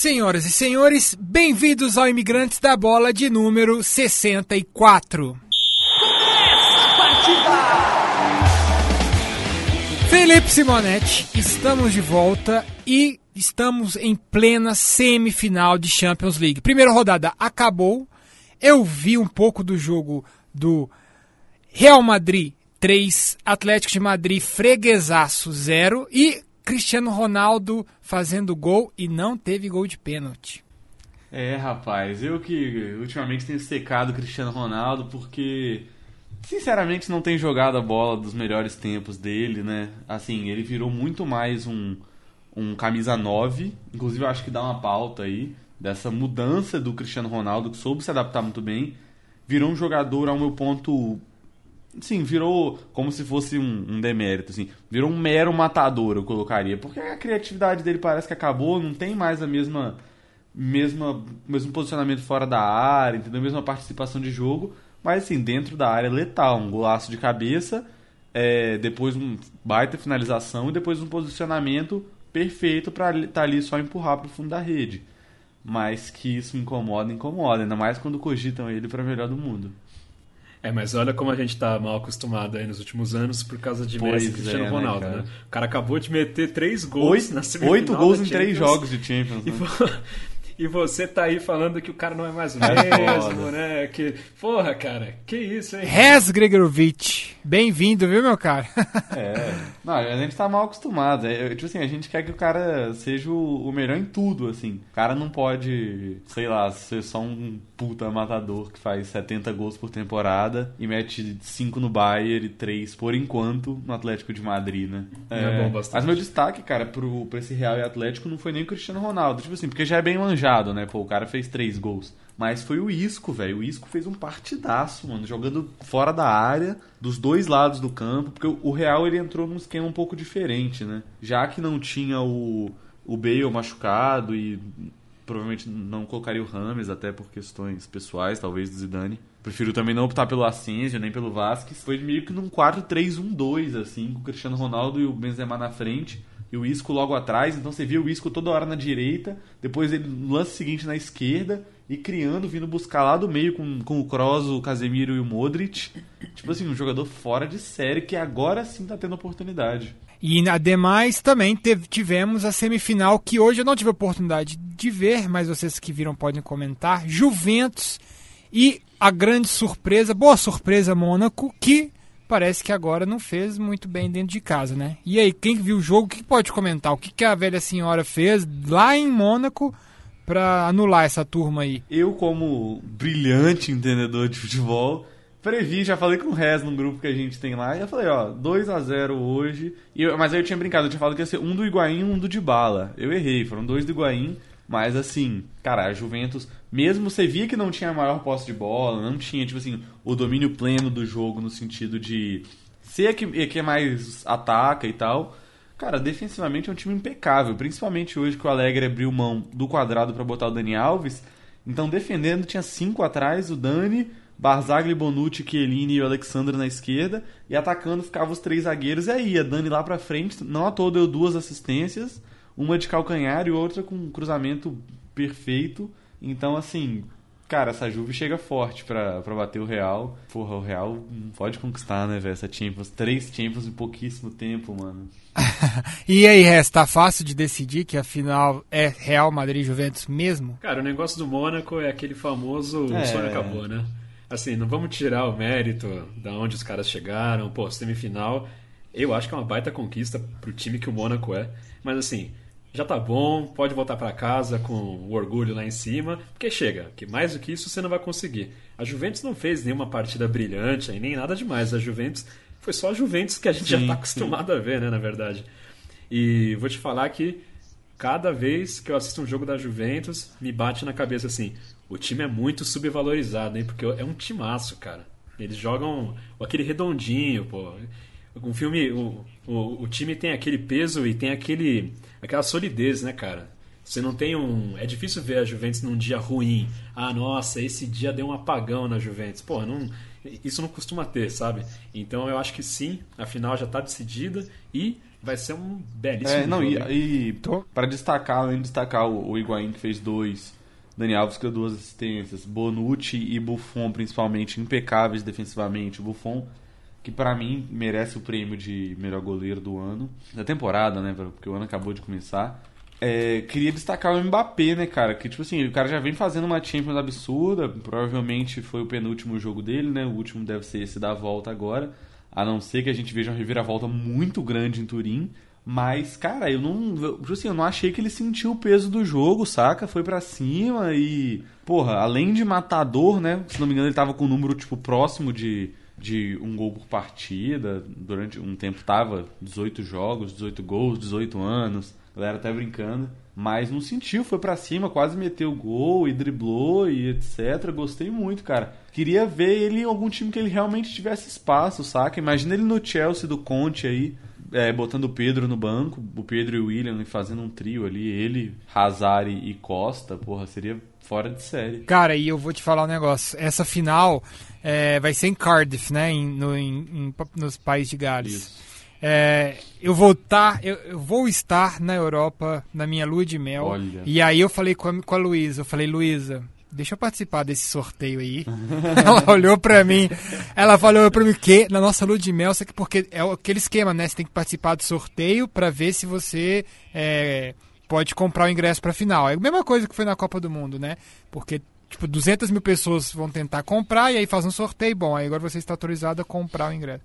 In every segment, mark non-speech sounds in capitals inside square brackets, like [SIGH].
Senhoras e senhores, bem-vindos ao Imigrantes da Bola de número 64. Começa a partida! Felipe Simonetti, estamos de volta e estamos em plena semifinal de Champions League. Primeira rodada acabou. Eu vi um pouco do jogo do Real Madrid 3, Atlético de Madrid freguesaço 0 e Cristiano Ronaldo fazendo gol e não teve gol de pênalti. É, rapaz, eu que ultimamente tenho secado o Cristiano Ronaldo porque sinceramente não tem jogado a bola dos melhores tempos dele, né? Assim, ele virou muito mais um, um camisa 9, inclusive eu acho que dá uma pauta aí dessa mudança do Cristiano Ronaldo, que soube se adaptar muito bem, virou um jogador ao meu ponto Sim, virou como se fosse um, um, demérito, assim. Virou um mero matador, eu colocaria. Porque a criatividade dele parece que acabou, não tem mais a mesma. mesma mesmo posicionamento fora da área, entendeu? Mesma participação de jogo. Mas assim, dentro da área letal. Um golaço de cabeça, é, depois um baita finalização e depois um posicionamento perfeito para estar tá ali só empurrar para o fundo da rede. Mas que isso incomoda, incomoda. Ainda mais quando cogitam ele para melhor do mundo. É, mas olha como a gente tá mal acostumado aí nos últimos anos por causa de Messi e Cristiano é, né, Ronaldo, né, né, O cara acabou de meter três gols oito, na semifinal Oito gols em três jogos de Champions. Né? E você tá aí falando que o cara não é mais o mesmo, né? Que, porra, cara, que isso, hein? Res Gregorovic, bem-vindo, viu, meu cara? [LAUGHS] é, não, a gente tá mal acostumado. É, tipo assim, a gente quer que o cara seja o, melhor em tudo, assim. O cara não pode, sei lá, ser só um puta matador que faz 70 gols por temporada e mete 5 no Bayern e 3, por enquanto, no Atlético de Madrid, né? É, é bom bastante. Mas meu destaque, cara, pro, pra esse Real e Atlético não foi nem o Cristiano Ronaldo. Tipo assim, porque já é bem manjado né? Pô, o cara fez três gols. Mas foi o Isco, velho. O Isco fez um partidaço, mano. Jogando fora da área, dos dois lados do campo. Porque o Real ele entrou num esquema um pouco diferente, né? Já que não tinha o, o Bale machucado e provavelmente não colocaria o Rames, até por questões pessoais, talvez do Zidane. Prefiro também não optar pelo Asensio, nem pelo Vasquez. Foi meio que num 4-3-1-2, assim, com o Cristiano Ronaldo e o Benzema na frente e o Isco logo atrás. Então você via o Isco toda hora na direita, depois ele no lance seguinte na esquerda e criando, vindo buscar lá do meio com, com o Kroos, o Casemiro e o Modric. Tipo assim, um jogador fora de série que agora sim tá tendo oportunidade. E ademais também teve, tivemos a semifinal que hoje eu não tive a oportunidade de ver, mas vocês que viram podem comentar. Juventus e a grande surpresa, boa surpresa Mônaco, que parece que agora não fez muito bem dentro de casa, né? E aí, quem viu o jogo, o que pode comentar? O que, que a velha senhora fez lá em Mônaco para anular essa turma aí? Eu, como brilhante entendedor de futebol, previ, já falei com o Rez num grupo que a gente tem lá, e eu falei, ó, 2 a 0 hoje. Eu, mas aí eu tinha brincado, eu tinha falado que ia ser um do Higuaín e um do Dybala. Eu errei, foram dois do Higuaín, mas assim, cara, a Juventus mesmo você via que não tinha maior posse de bola, não tinha, tipo assim, o domínio pleno do jogo no sentido de ser que, que mais ataca e tal. Cara, defensivamente é um time impecável, principalmente hoje que o Alegre abriu mão do quadrado para botar o Dani Alves. Então, defendendo, tinha cinco atrás, o Dani, Barzagli, Bonucci, Chiellini e o Alexandre na esquerda, e atacando ficavam os três zagueiros, e aí a Dani lá pra frente, não à toa deu duas assistências, uma de calcanhar e outra com um cruzamento perfeito. Então, assim, cara, essa Juve chega forte pra, pra bater o Real. Porra, o Real não pode conquistar, né, velho? Essa Champions. Três Champions em pouquíssimo tempo, mano. [LAUGHS] e aí, Resta, tá fácil de decidir que a final é Real Madrid Juventus mesmo? Cara, o negócio do Mônaco é aquele famoso é... sonho acabou, né? Assim, não vamos tirar o mérito da onde os caras chegaram, pô, semifinal. Eu acho que é uma baita conquista pro time que o Mônaco é. Mas assim, já tá bom, pode voltar para casa com o orgulho lá em cima, porque chega, que mais do que isso você não vai conseguir. A Juventus não fez nenhuma partida brilhante, nem nada demais. A Juventus foi só a Juventus que a gente sim, já está acostumado sim. a ver, né, na verdade. E vou te falar que cada vez que eu assisto um jogo da Juventus, me bate na cabeça assim, o time é muito subvalorizado, hein, porque é um timaço, cara. Eles jogam aquele redondinho, pô. Um filme, o, o, o time tem aquele peso e tem aquele aquela solidez, né, cara? Você não tem um. É difícil ver a Juventus num dia ruim. Ah, nossa, esse dia deu um apagão na Juventus. Pô, não, isso não costuma ter, sabe? Então eu acho que sim, a final já está decidida e vai ser um belíssimo é, não, jogo. E, e para destacar, além de destacar o, o Higuaín que fez dois, Dani Alves que deu duas assistências, Bonucci e Buffon principalmente impecáveis defensivamente. O Buffon que para mim merece o prêmio de melhor goleiro do ano, da temporada, né, porque o ano acabou de começar. É, queria destacar o Mbappé, né, cara? Que, tipo assim, o cara já vem fazendo uma Champions absurda. Provavelmente foi o penúltimo jogo dele, né? O último deve ser esse da volta agora. A não ser que a gente veja uma reviravolta muito grande em Turim. Mas, cara, eu não. Tipo assim, eu não achei que ele sentiu o peso do jogo, saca? Foi para cima e. Porra, além de matador, né? Se não me engano, ele tava com um número, tipo, próximo de, de um gol por partida. Durante um tempo tava 18 jogos, 18 gols, 18 anos. A galera até brincando. Mas não sentiu, foi para cima, quase meteu gol e driblou e etc. Gostei muito, cara. Queria ver ele em algum time que ele realmente tivesse espaço, saca? Imagina ele no Chelsea do Conte aí, é, botando o Pedro no banco, o Pedro e o William fazendo um trio ali, ele, Hazard e Costa, porra, seria fora de série. Cara, e eu vou te falar um negócio. Essa final é, vai ser em Cardiff, né? Em, no, em, em, nos Países de Gales. Isso. É, eu vou estar, tá, eu, eu, vou estar na Europa na minha lua de mel. Olha. E aí eu falei com a, com a Luísa, eu falei, Luísa, deixa eu participar desse sorteio aí. [LAUGHS] ela olhou pra mim, ela falou pra mim que na nossa lua de mel, porque é aquele esquema, né? Você tem que participar do sorteio para ver se você é, pode comprar o ingresso pra final. É a mesma coisa que foi na Copa do Mundo, né? Porque tipo, 200 mil pessoas vão tentar comprar e aí faz um sorteio. Bom, aí agora você está autorizado a comprar o ingresso.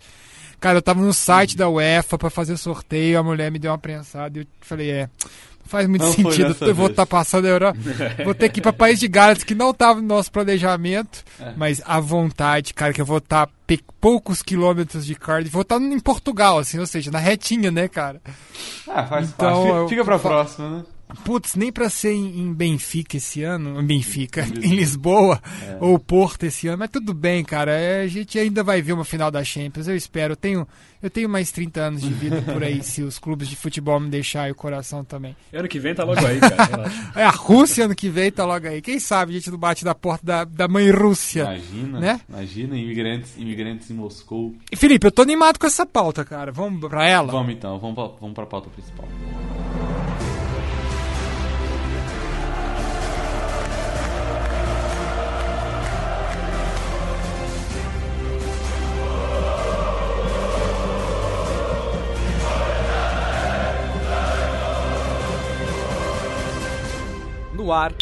Cara, eu tava no site da UEFA para fazer sorteio, a mulher me deu uma prensada e eu falei, é, faz muito não sentido. Eu vou estar tá passando a Europa. vou ter que ir para [LAUGHS] país de Gales que não estava no nosso planejamento, é. mas à vontade, cara, que eu vou estar tá poucos quilômetros de Cardiff, vou estar tá em Portugal, assim, ou seja, na retinha, né, cara? Ah, faz então, parte. Fica pra próxima, né? Putz, nem para ser em Benfica esse ano, em Benfica, em Lisboa é. ou Porto esse ano, mas tudo bem, cara. É, a gente ainda vai ver uma final da Champions, eu espero. Eu tenho, eu tenho mais 30 anos de vida por aí, se os clubes de futebol me deixarem o coração também. Ano que vem tá logo aí, cara. [LAUGHS] é, a Rússia ano que vem tá logo aí. Quem sabe a gente não bate da porta da, da mãe Rússia. Imagina, né? Imagina, imigrantes, imigrantes em Moscou. E Felipe, eu tô animado com essa pauta, cara. Vamos pra ela? Vamos então, vamos pra, vamos pra pauta principal. No ar.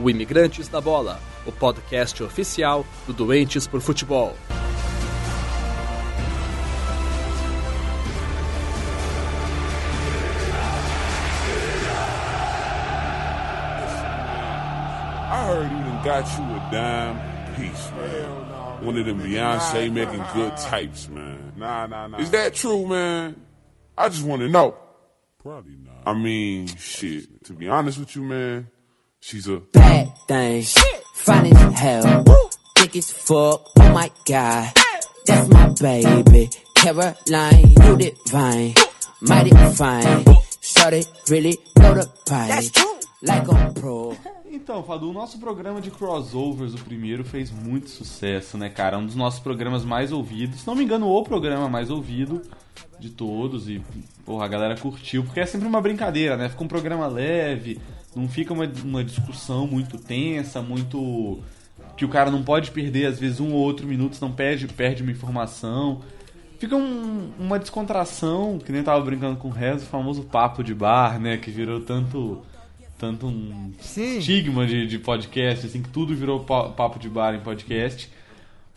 O Imigrantes da Bola, o podcast oficial do Doentes por Futebol. I heard you done got you a dime piece, man. One of them Beyonce making good types, man. Nah, nah, nah. Is that true, man? I just want to know. Probably not. I mean, shit. To be honest with you, man, she's a bad thing. Fine as hell. Thick as fuck. Oh my god. That's my baby. Caroline, you divine. Mighty fine. Shorty really know the pipe. Like pro. Então, Fadu, o nosso programa de crossovers, o primeiro, fez muito sucesso, né, cara? Um dos nossos programas mais ouvidos. Se não me engano, o programa mais ouvido de todos e porra, a galera curtiu, porque é sempre uma brincadeira, né? Fica um programa leve, não fica uma, uma discussão muito tensa, muito. que o cara não pode perder, às vezes, um ou outro minuto, não perde, perde uma informação. Fica um, uma descontração, que nem tava brincando com o Rez, o famoso papo de bar, né? Que virou tanto. Tanto um Sim. estigma de, de podcast, assim, que tudo virou papo de bar em podcast.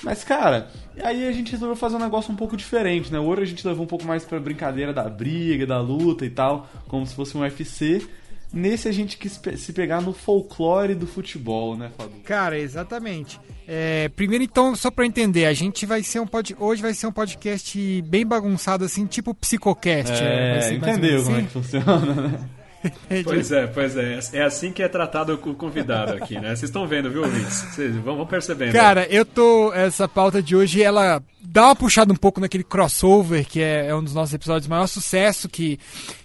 Mas, cara, aí a gente resolveu fazer um negócio um pouco diferente, né? Hoje a gente levou um pouco mais pra brincadeira da briga, da luta e tal, como se fosse um UFC. Nesse a gente quis se pegar no folclore do futebol, né, Fábio? Cara, exatamente. É, primeiro, então, só para entender, a gente vai ser um pod... hoje vai ser um podcast bem bagunçado, assim, tipo psicocast. É, entendeu como é que funciona, né? Pois é, pois é. É assim que é tratado o convidado aqui, né? Vocês estão vendo, viu, ouvintes? Vocês vão percebendo. Cara, eu tô. Essa pauta de hoje, ela dar uma puxada um pouco naquele crossover, que é, é um dos nossos episódios de maior sucesso, que,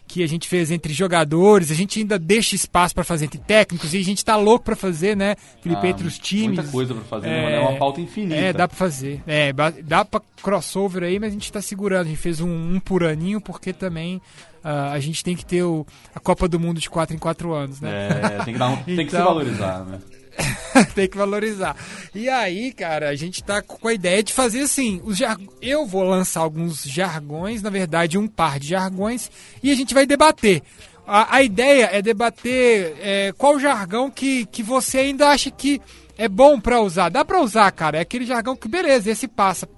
que a gente fez entre jogadores, a gente ainda deixa espaço para fazer entre técnicos, e a gente tá louco para fazer, né, Felipe, Ah, entre os times. Muita coisa pra fazer, É, né, mano? É uma pauta infinita. É, dá pra fazer. É, dá pra crossover aí, mas a gente tá segurando. A gente fez um, um por aninho, porque também a gente tem que ter o, a Copa do Mundo de 4 em 4 anos, né? É, tem que, dar um- tem que se Então- valorizar, né? [LAUGHS] tem que valorizar. E aí, cara, a gente tá com a ideia de fazer assim, os jar... eu vou lançar alguns jargões, na verdade, um par de jargões, e a gente vai debater. A, a ideia é debater é, qual jargão que, que você ainda acha que é bom pra usar. Dá pra usar, cara. É aquele jargão que, beleza, esse passa.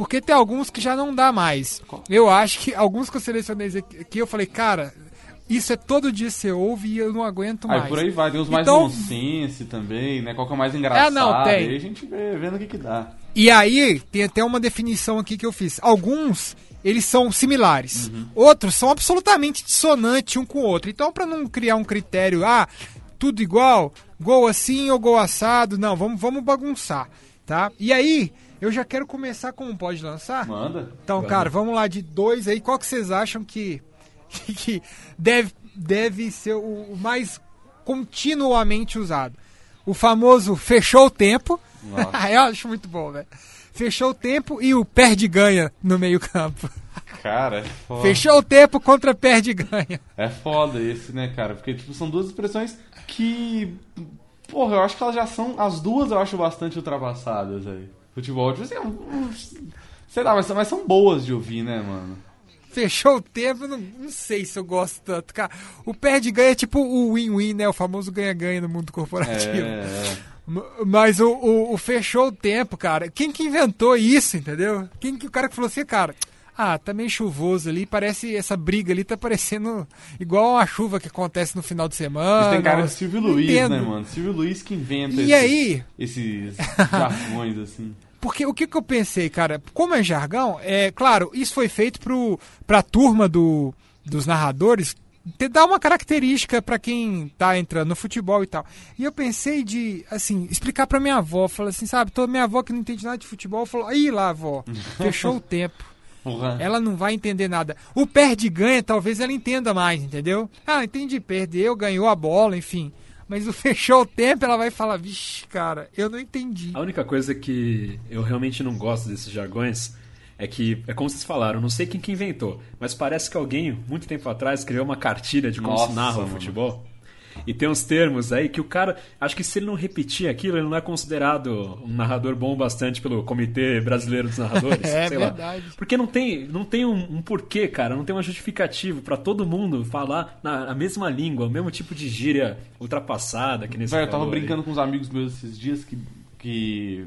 Porque tem alguns que já não dá mais. Eu acho que alguns que eu selecionei aqui, eu falei, cara, isso é todo dia você ouve e eu não aguento mais. Aí por aí vai, tem os mais Então- nonsense também, né? Qual que é o mais engraçado? É, não, tem. Aí a gente vê, vendo o que que dá. E aí, tem até uma definição aqui que eu fiz. Alguns, eles são similares. Uhum. Outros são absolutamente dissonantes um com o outro. Então, para não criar um critério, ah, tudo igual, gol assim ou gol assado, não, vamos, vamos bagunçar, tá? E aí, eu já quero começar com um pode lançar? Manda. Então, cara, vamos lá de dois aí. Qual que vocês acham que, [LAUGHS] que deve, deve ser o, mais continuamente usado? O famoso fechou o tempo. [LAUGHS] Eu acho muito bom, velho. Fechou o tempo e o perde-ganha no meio-campo. Cara, é [LAUGHS] foda. Fechou o tempo contra perde-ganha. É foda esse, né, cara? Porque, tipo, são duas expressões que. Porra, eu acho que elas já são. As duas eu acho bastante ultrapassadas aí. Futebol, tipo assim, é um- sei lá, mas, são- mas são boas de ouvir, né, mano? Fechou o tempo, não, não sei se eu gosto tanto, cara. O perde-ganha é tipo o win-win, né? O famoso ganha-ganha no mundo corporativo. É, é. [LAUGHS] M- Mas o, o- o fechou o tempo, cara. Quem que inventou isso, entendeu? Quem que o cara que falou assim, cara? Ah, tá meio chuvoso ali, parece essa briga ali tá parecendo igual a chuva que acontece no final de semana. Isso tem cara de Silvio Luiz, entendo. né, mano? Silvio Luiz que inventa E esses, aí? esses [LAUGHS] jargões, assim. Porque o que, que eu pensei, cara? Como é jargão, é claro, isso foi feito pro, pra turma do, dos narradores ter, dar uma característica pra quem tá entrando no futebol e tal. E eu pensei de, assim, explicar pra minha avó. Falei assim, sabe, toda minha avó que não entende nada de futebol falou: aí lá, avó, [LAUGHS] fechou o tempo. Porra. Ela não vai entender nada. O perde e ganha, talvez ela entenda mais, entendeu? Ah, entendi, perdeu, ganhou a bola, enfim. Mas o [LAUGHS] fechou o tempo, ela vai falar, vixe, cara, eu não entendi. A única coisa que eu realmente não gosto desses jargões é que, é como vocês falaram, não sei quem que inventou, mas parece que alguém, muito tempo atrás, criou uma cartilha de como Nossa, se narra o mano. futebol. E tem uns termos aí que o cara, acho que se ele não repetir aquilo, ele não é considerado um narrador bom bastante pelo Comitê Brasileiro dos Narradores. [LAUGHS] É sei lá. verdade. Porque não tem, não tem um, um porquê, cara, não tem uma justificativa pra todo mundo falar na, a mesma língua, o mesmo tipo de gíria ultrapassada que nesse Velho, eu tava brincando com uns amigos meus esses dias que, que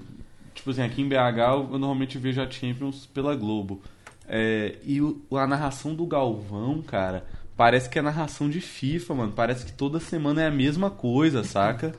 tipo assim, aqui em BH eu, eu normalmente vejo a Champions pela Globo. É, e o- a narração do Galvão, cara, parece que é narração de FIFA, mano. Parece que toda semana é a mesma coisa, saca?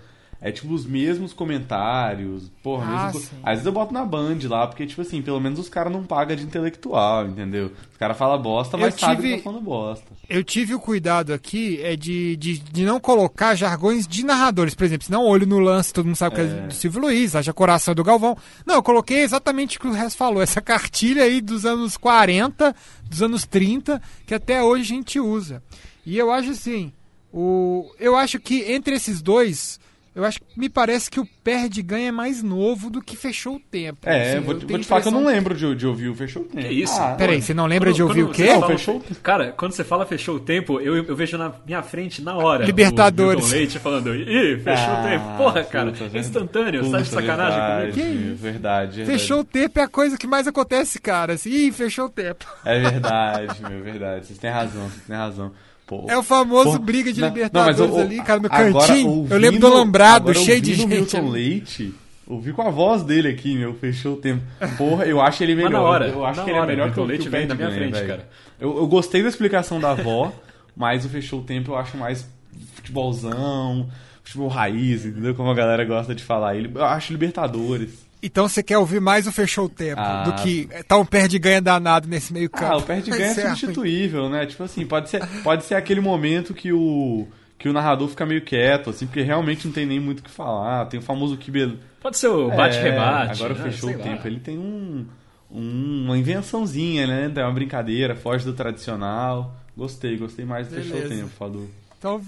É tipo os mesmos comentários. Porra, Ah, mesmo... Às vezes eu boto na Band lá, porque, tipo assim, pelo menos os caras não pagam de intelectual, entendeu? Os caras falam bosta, Eu mas sabem tive- que tá falando bosta. Eu tive o cuidado aqui é de, de, de não colocar jargões de narradores, por exemplo, senão olho no lance, todo mundo sabe que é É. do Silvio Luiz, haja coração do Galvão. Não, eu coloquei exatamente o que o resto falou, essa cartilha aí dos anos 40, dos anos 30, que até hoje a gente usa. E eu acho assim, o, eu acho que entre esses dois, eu acho que me parece que o perde ganha é mais novo do que fechou o tempo. É, Assim, vou, te- vou te falar que eu não lembro de, de ouvir o Fechou o Tempo. Que isso? Ah, Peraí, você não lembra Quando- de ouvir o quê? Não, fala- fechou- Cara, quando você fala fechou o tempo, eu, eu vejo na minha frente na hora. Libertadores. O Milton Leite falando, ih, fechou Ah, o tempo. Porra, cara, puta, é instantâneo, você tá de Puta, sacanagem verdade, comigo. Que isso? Verdade, verdade. Fechou o tempo é a coisa que mais acontece, cara. Assim, Ih, fechou o tempo. É verdade, meu, verdade. Vocês têm razão, vocês têm razão. Pô. É o famoso Pô, briga de não- Libertadores não, ali, cara, no agora, cantinho. eu lembro do ouvindo- Alambrado, cheio de ouvindo gente. Milton Leite, ouvi com a voz dele aqui, meu, fechou o tempo. Porra, eu acho ele Mas melhor. na hora, eu acho que ele é melhor que o, Leite vem na minha Ganha, frente, velho. cara. Eu, eu gostei da explicação da avó, mas o fechou o tempo eu acho mais futebolzão, futebol raiz, entendeu? Como a galera gosta de falar. Ele, eu acho Libertadores. Então você quer ouvir mais o fechou o tempo Ah. do que tá um perde e ganha danado nesse meio campo. Ah, o perde ganha é substituível, né? Tipo assim, pode ser, pode ser aquele momento que o que o narrador fica meio quieto, assim, porque realmente não tem nem muito o que falar. Tem o famoso Kibel. Pode ser o bate-rebate. agora né? fechou Sei o lá. tempo. Ele tem um, um, uma invençãozinha, né? É uma brincadeira, foge do tradicional. Gostei, gostei mais do Fechou o Tempo, Fadu. Então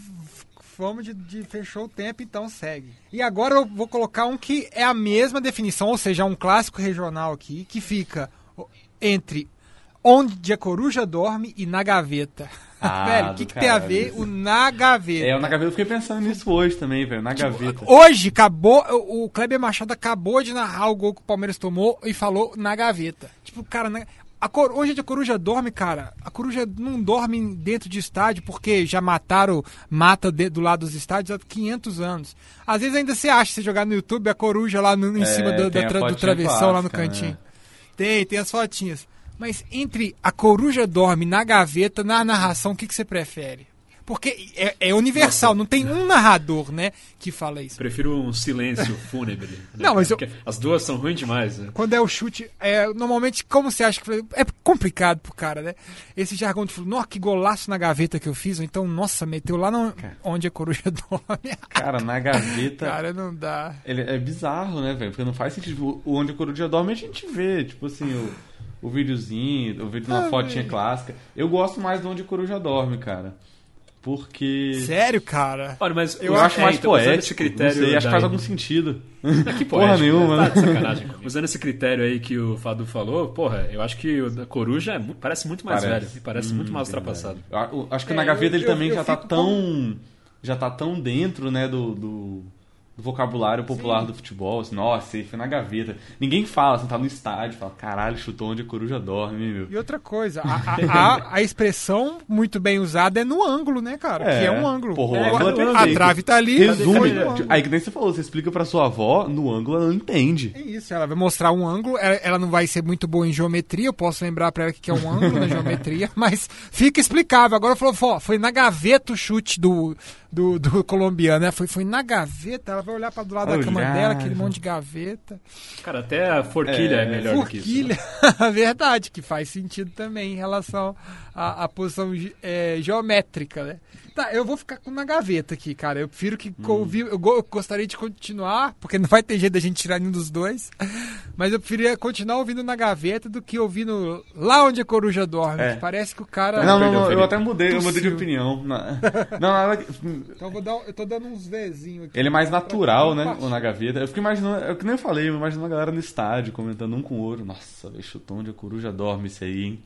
vamos de, de, fechou o tempo, então segue. E agora eu vou colocar um que é a mesma definição, ou seja, um clássico regional aqui, que fica entre onde a coruja dorme e na gaveta. [LAUGHS] Ah, velho, o que, que tem a ver o na gaveta? É, o na gaveta eu fiquei pensando nisso hoje também, velho, na tipo, gaveta. Hoje acabou, o Kleber Machado acabou de narrar o gol que o Palmeiras tomou e falou na gaveta. Tipo, cara, na... A cor... Hoje a coruja dorme, cara. A coruja não dorme dentro de estádio porque já mataram, mata de... do lado dos estádios há 500 anos. Às vezes ainda você acha, se jogar no YouTube, a coruja lá no... em é, cima do, da tra... do travessão, clássica, lá no cantinho. Né? Tem, tem as fotinhas. Mas entre a coruja dorme na gaveta, na narração, o que, que você prefere? Porque é, é universal, Nossa. não tem um narrador, né, que fala isso. Prefiro um silêncio [LAUGHS] fúnebre. Né? Não, mas eu... as duas são ruins demais, né? Quando é o chute, é, normalmente, como você acha que é complicado pro cara, né? Esse jargão de nossa, que golaço na gaveta que eu fiz, ou então, nossa, meteu lá no... onde a coruja [LAUGHS] dorme. Cara, na gaveta. cara, não dá. Ele é bizarro, né, velho? Porque não faz sentido. O onde a coruja dorme a gente vê, tipo assim, o o videozinho, o vídeo na ah, fotinha véio. clássica. Eu gosto mais de onde a coruja dorme, cara. Porque. Sério, cara? Olha, mas eu, eu acho é, mais então, poético. Esse critério sei, acho que faz algum sentido. É que [LAUGHS] porra nenhuma, né? Tá. [LAUGHS] Usando esse critério aí que o Fadu falou, porra, eu acho que o Coruja é, parece muito mais parece. velho. Parece hum, muito mais ultrapassado. Eu, acho que é, na gaveta eu, ele também já tá tão. Já tá tão dentro, né, do, do do vocabulário popular Sim. do futebol. Assim, Nossa, ele foi na gaveta. Ninguém fala, assim, tá no estádio, fala, caralho, chutou onde a coruja dorme, meu. E outra coisa, a, a, a expressão muito bem usada é no ângulo, né, cara? É, que é um ângulo. Porra, é, ângulo é a trave tá ali. Resume. Aí que nem você falou, você explica pra sua avó, no ângulo ela não entende. É isso, ela vai mostrar um ângulo, ela, ela não vai ser muito boa em geometria, eu posso lembrar pra ela que é um ângulo na geometria, [LAUGHS] mas fica explicável. Agora falou, foi na gaveta o chute do do, do colombiano, né? Foi, foi na gaveta, ela vai olhar para do lado Olhar. da cama dela, aquele monte de gaveta. Cara, até a forquilha é, é melhor forquilha, do que isso. Forquilha, [LAUGHS] verdade, que faz sentido também em relação à, à posição é, geométrica, né? Tá, eu vou ficar com na gaveta aqui, cara. Eu prefiro que hum. eu, eu, gostaria de continuar, porque não vai ter jeito da gente tirar nenhum dos dois. [LAUGHS] Mas eu preferia continuar ouvindo na gaveta do que ouvindo lá onde a coruja dorme. É. parece que o cara. Não, não, não eu até mudei, eu mudei de opinião. [LAUGHS] Não, Então eu, vou dar, eu tô dando uns Vzinhos aqui. Ele é mais natural, né? O na gaveta. Eu fico imaginando, é o que nem eu falei, eu imagino a galera no estádio comentando um com o outro. Nossa, velho, chutou onde a coruja dorme isso aí, hein?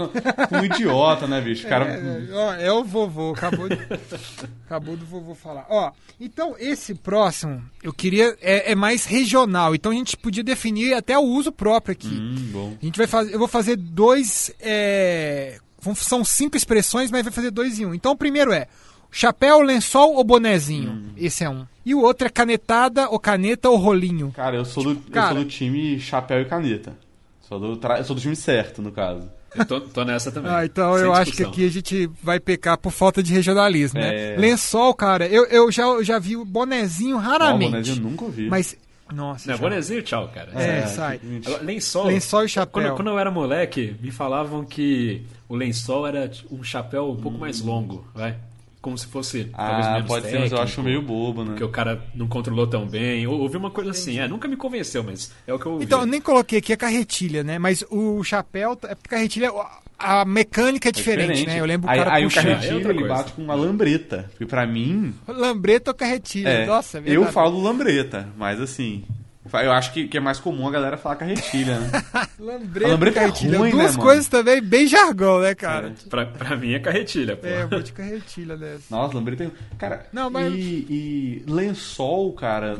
Um idiota, né, bicho? Cara... É, ó, é o vovô, acabou, de, [LAUGHS] acabou do vovô falar. Ó, então esse próximo, eu queria, é, é, mais regional, então a gente podia definir até o uso próprio aqui. Hum, bom. A gente vai fazer, eu vou fazer dois, é, são cinco expressões, mas vai fazer dois em um. Então o primeiro é chapéu, lençol ou bonezinho? Hum. Esse é um. E o outro é canetada ou caneta ou rolinho? Cara, eu sou, tipo, do, cara, eu sou do time chapéu e caneta. Sou do, eu sou do time certo, no caso. Eu tô, tô nessa também. Ah, então eu discussão. acho que aqui a gente vai pecar por falta de regionalismo, né? É... Lençol, cara, eu, eu já, eu já vi o bonezinho raramente. Não, bonezinho eu nunca vi. Mas nossa. Não, bonezinho, tchau, cara. É, é sai. Agora, lençol. Lençol e chapéu. Quando, quando, eu era moleque, me falavam que o lençol era um chapéu um pouco hum. mais longo, vai como se fosse ah, talvez menos pode técnico, ser, mas eu acho meio bobo, né? Porque o cara não controlou tão bem. Ou ouvi uma coisa assim, é, nunca me convenceu, mas é o que eu ouvi. Então, eu nem coloquei aqui a carretilha, né? Mas o chapéu, é porque carretilha, a mecânica é, é diferente, é diferente, né? Eu lembro o cara aí, puxando. Aí o carretilha, é ele bate com uma lambreta. Porque pra mim... Lambreta ou carretilha? É, Nossa, é Eu falo lambreta, mas assim... Eu acho que, que é mais comum a galera falar carretilha, né? [LAUGHS] lambreta, lambreta é carretilha. Ruim, Duas né, coisas também bem jargão, né, cara? É. Pra, pra mim é carretilha, pô. É, eu vou de carretilha dessa. Nossa, lambreta tem... Cara, Não, mas... e, e lençol, cara...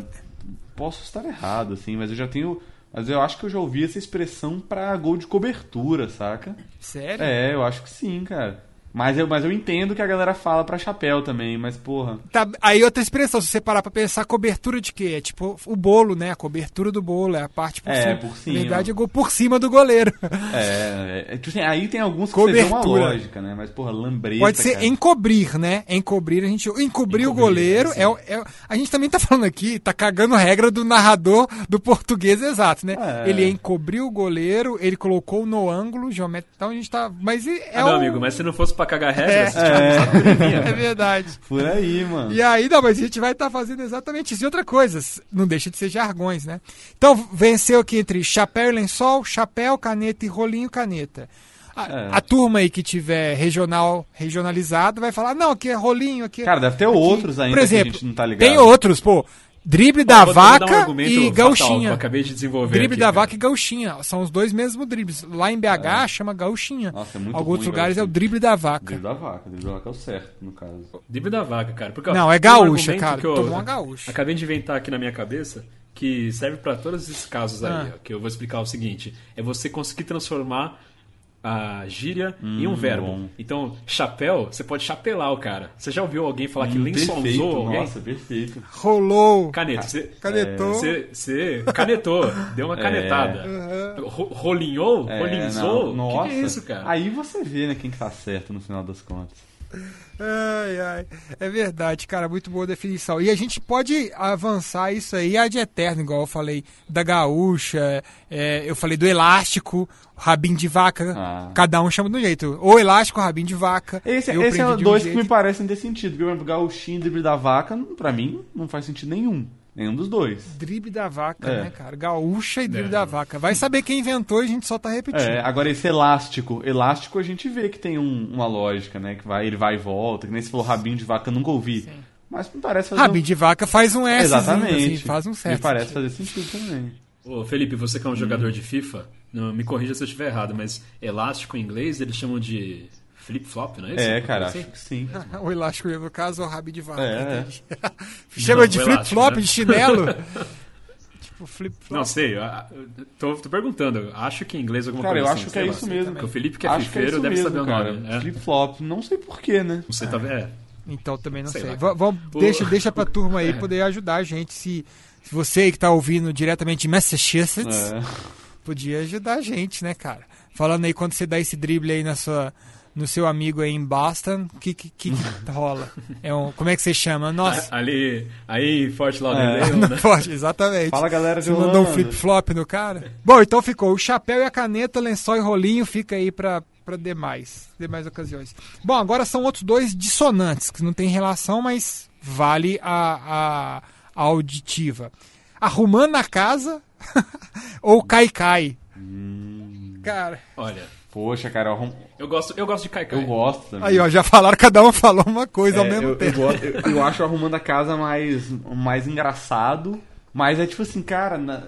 Posso estar errado, assim, mas eu já tenho... Mas eu acho que eu já ouvi essa expressão pra gol de cobertura, saca? Sério? É, eu acho que sim, cara. Mas eu, mas eu entendo que a galera fala pra chapéu também, mas porra. Tá, aí outra expressão, se você parar pra pensar, cobertura de quê? É tipo o bolo, né? A cobertura do bolo, é a parte por é, cima. por cima. Na verdade, é por cima do goleiro. [LAUGHS] É, é, é tipo assim, aí tem alguns que cobertura. você uma lógica, né? Mas, porra, lambreta. Pode ser cara. encobrir, né? Encobrir, a gente. Encobrir, encobrir o goleiro é, é, A gente também tá falando aqui, tá cagando regra do narrador do português exato, né? É. Ele encobriu o goleiro, ele colocou no ângulo geométrico. Então a gente tá. Mas é ah, o... Meu amigo, mas se não fosse pra cagar regras, É. É verdade. Por aí, mano. E aí, não, mas a gente vai estar fazendo exatamente isso. E outra coisa, não deixa de ser jargões, né? Então, venceu aqui entre chapéu e lençol, chapéu, caneta e rolinho, caneta. A, É. a turma aí que tiver regional, regionalizado, vai falar, não, aqui é rolinho, aqui é... Cara, deve ter outros ainda Por exemplo, que a gente não tá ligado. tem outros, pô. Drible da Vou- vou dar um vaca e fatal gauchinha. eu acabei de desenvolver Drible aqui, da cara. vaca e gauchinha. São os dois mesmos dribles. Lá em BH chama gauchinha. Nossa, é muito Alguns ruim lugares é o gauchinha. drible da vaca. Drible da vaca, drible da vaca é o certo, no caso. Drible da vaca, cara. Porque, ó, Não, é um gaúcha, argumento cara. que eu Tomou uma gaúcha. Acabei de inventar aqui na minha cabeça que serve pra todos esses casos aí, Ah. ó, que eu vou explicar o seguinte: é você conseguir transformar a gíria em um Hum, verbo. bom. Então, chapéu, você pode chapelar o cara. Você já ouviu alguém falar que Hum, lençolzou perfeito, alguém? Nossa, perfeito. Rolou. Caneta. Você, Canetou. você, você canetou, deu uma canetada. Ro- Rolinhou? É, rolinzou? O que Nossa, que é isso, cara? Aí você vê, né, quem que tá certo no final das contas. Ai, ai. É verdade, cara. Muito boa definição. E a gente pode avançar isso aí ad eterno, igual eu falei da gaúcha, é, eu falei do elástico, rabinho de vaca. Ah. Cada um chama de um jeito. Ou elástico, rabinho de vaca. Esse, esse é aprendi um de um dois que jeito. me parecem ter sentido. Porque, por exemplo, gauchinho e drible da vaca, pra mim, não faz sentido nenhum. Nenhum dos dois. Drible da vaca, É. né, cara? Gaúcha e drible É. da vaca. Vai saber quem inventou e a gente só tá repetindo. É, agora esse elástico. Elástico a gente vê que tem um- uma lógica, né? Que vai, ele vai e volta. Que nem você falou rabinho de vaca, eu nunca ouvi. Mas me parece fazer Rabinho de vaca faz um um... S, Exatamente. assim, faz um certo. Me parece sentido. fazer sentido também. Ô, Felipe, você que é um jogador Hum. de FIFA, não, me corrija se eu estiver errado, mas elástico em inglês eles chamam de flip-flop, não é isso? É, cara, coisa acho que sim. [LAUGHS] O elástico, no caso, é o rabinho de vaca. É, [LAUGHS] entendi. Chama Não, de flip-flop, né? de chinelo. [LAUGHS] tipo, flip-flop. Não sei, eu- eu tô, tô perguntando. eu Acho que em inglês alguma Cara, eu coisa acho assim, que é lá. isso mesmo. Porque o Felipe que é Acho que é fifeiro isso deve mesmo, saber o cara. nome. É. Flip-flop, não sei porquê, né? Você tá vendo? É. Então também não Sei sei. vamos- O- deixa, deixa pra turma aí É. poder ajudar a gente. Se, se você aí que tá ouvindo diretamente de Massachusetts, É. podia ajudar a gente, né, cara? Falando aí quando você dá esse drible aí na sua, no seu amigo aí em Boston, o que, que, que, que [LAUGHS] rola? É um, como é que você chama? Nossa, Ali, aí, Forte É. Lauderdale, [LAUGHS] né? pode, exatamente. Fala, galera de Você mandou um flip-flop no cara? Bom, então ficou o chapéu e a caneta, lençol e rolinho, fica aí pra, pra demais, demais ocasiões. Bom, agora são outros dois dissonantes, que não tem relação, mas vale a, a, a auditiva. Arrumando a casa [LAUGHS] ou cai-cai? Cara, Olha, Poxa, cara, eu, eu gosto, eu gosto de Kaikai. eu gosto também. aí ó, já falaram, cada um falou uma coisa ao É, mesmo eu, eu, tempo. gosto- eu- eu acho arrumando a casa mais, mais engraçado. Mas é tipo assim, cara. Na,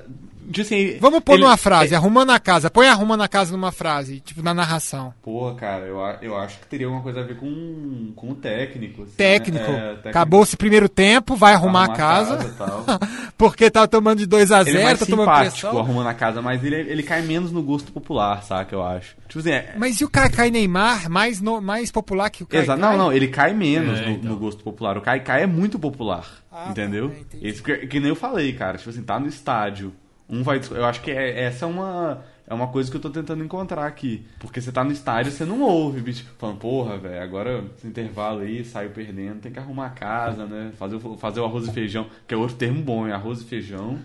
assim, Vamos pôr ele- numa frase, arrumando a casa. Põe arrumando a casa numa frase, tipo na narração. Porra, cara, eu, eu acho que teria alguma coisa a ver com, com o técnico. assim, né? Técnico. É, técnico. Acabou-se primeiro tempo, vai arrumar, a a casa. e tal. [LAUGHS] Porque tá tomando de 2 a Ele é 0 tá tomando simpático pressão. arrumando a casa, mas ele, ele cai menos no gosto popular, saca? Eu acho. Tipo assim, é, Mas e o Kakai Neymar, mais, no- mais popular que o Kakai? Exa não, não, ele cai menos É, no, então. no gosto popular. O Kaikai é muito popular, Ah, entendeu? tá. Esse, que, que nem eu falei, cara. Tipo assim, tá no estádio. Um vai. Eu acho que é- essa é uma. É uma coisa que eu tô tentando encontrar aqui. Porque você tá no estádio você não ouve, bicho. Falando, porra, velho, agora esse intervalo aí, saiu perdendo, tem que arrumar a casa, né? Fazer, fazer o arroz e feijão, que é outro termo bom, é arroz e feijão.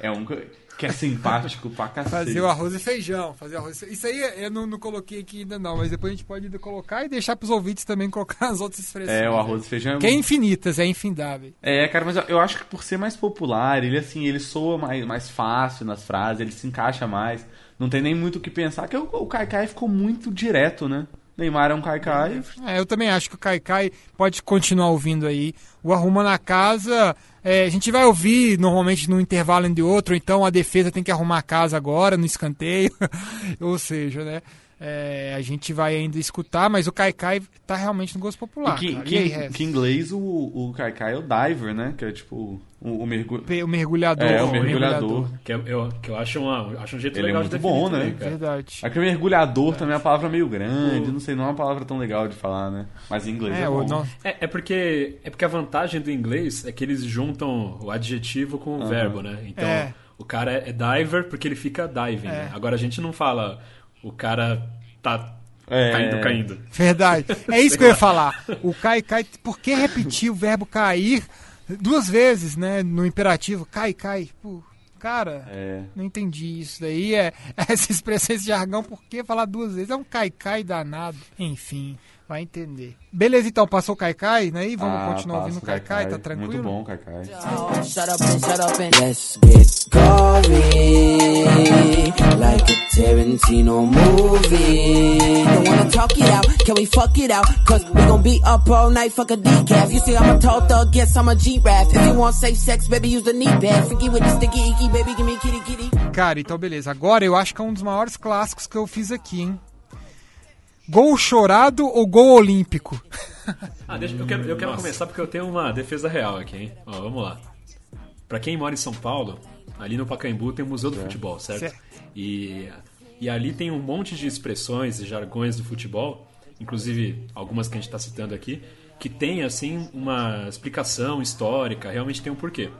É um que, que é simpático pra cacete. Fazer o arroz e feijão. Fazer arroz e... Isso aí eu não, não coloquei aqui ainda não, mas depois a gente pode colocar e deixar pros ouvintes também [LAUGHS] colocar as outras expressões. É, o arroz e feijão é Que é infinitas, é infindável. É, cara, mas eu- eu acho que por ser mais popular, ele assim, ele soa mais, mais fácil nas frases, ele se encaixa mais. Não tem nem muito o que pensar, que o, o Kaikai ficou muito direto, né? Neymar é um Kaikai. É, eu também acho que o Kaikai pode continuar ouvindo aí. O Arruma na Casa, é, a gente vai ouvir normalmente num intervalo entre outro, então a defesa tem que arrumar a casa agora, no escanteio. [LAUGHS] Ou seja, né? É, a gente vai ainda escutar, mas o Kaikai tá realmente no gosto popular. e que, cara. que, E aí, que em inglês o, o Kaikai é o diver, né? Que é tipo o, o mergulho. O mergulhador. É, o mergulhador. Que eu, eu- que eu acho, uma, acho um jeito Ele é legal muito de definir bom, também, né? cara. Verdade. Aqui o mergulhador também é uma palavra meio grande, não sei, não é uma palavra tão legal de falar, né? Mas em inglês é, É, bom. o, não, É, é porque é porque a vantagem do inglês é que eles juntam o adjetivo com o Aham. verbo, né? Então É. o cara é diver porque ele fica diving. É. né? Agora a gente não fala o cara tá É. caindo, caindo. Verdade. É isso que eu ia falar. O cai, cai. Por que repetir o verbo cair duas vezes, né? No imperativo? Cai, cai. Pô, cara, É. não entendi isso daí. É, [LAUGHS] essa expressão, esse jargão, por que falar duas vezes? É um cai, cai danado. Enfim. Vai entender. Beleza, então, passou o Kaikai, né? E vamos Ah, continuar ouvindo o Kaikai, tá tranquilo? Muito bom, Kaikai. Shut up and shut up and let's get gory like a Tarantino movie. Don't wanna talk it out, can we fuck it out? Cause we gon' be up all night, fuck a decaf. You see, I'm a tall thug, yes, I'm a G-Rap. If you want safe sex, baby, use the knee pad. Freaky with the sticky icky, baby, give me kitty kitty. Cara, então beleza. Agora eu acho que é um dos maiores clássicos que eu fiz aqui, hein? Gol chorado ou gol olímpico? [LAUGHS] Ah, deixa, eu quero, eu quero começar porque eu tenho uma defesa real aqui, hein? Ó, vamos lá. Pra quem mora em São Paulo, ali no Pacaembu tem o Museu do Futebol, certo? Certo. E, e ali tem um monte de expressões e jargões do futebol, inclusive algumas que a gente está citando aqui, que tem, assim, uma explicação histórica, realmente tem um porquê.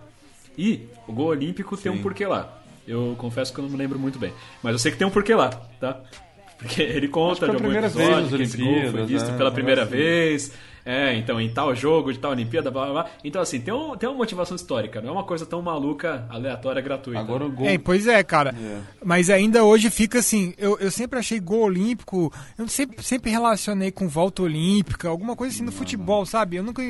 E o gol olímpico tem um porquê lá. Eu confesso que eu não me lembro muito bem. Mas eu sei que tem um porquê lá, tá? Porque ele conta de algum primeira episódio que esse gol foi visto né? pela Um primeira assim. vez. É, então, em tal jogo, de tal Olimpíada, blá blá blá. Então, assim, tem, um, tem uma motivação histórica, não é uma coisa tão maluca, aleatória, gratuita. Agora o gol. É, pois é, cara. Mas ainda hoje fica assim, eu, eu sempre achei gol olímpico, eu sempre, sempre relacionei com volta olímpica, alguma coisa assim no futebol, sabe? Eu nunca.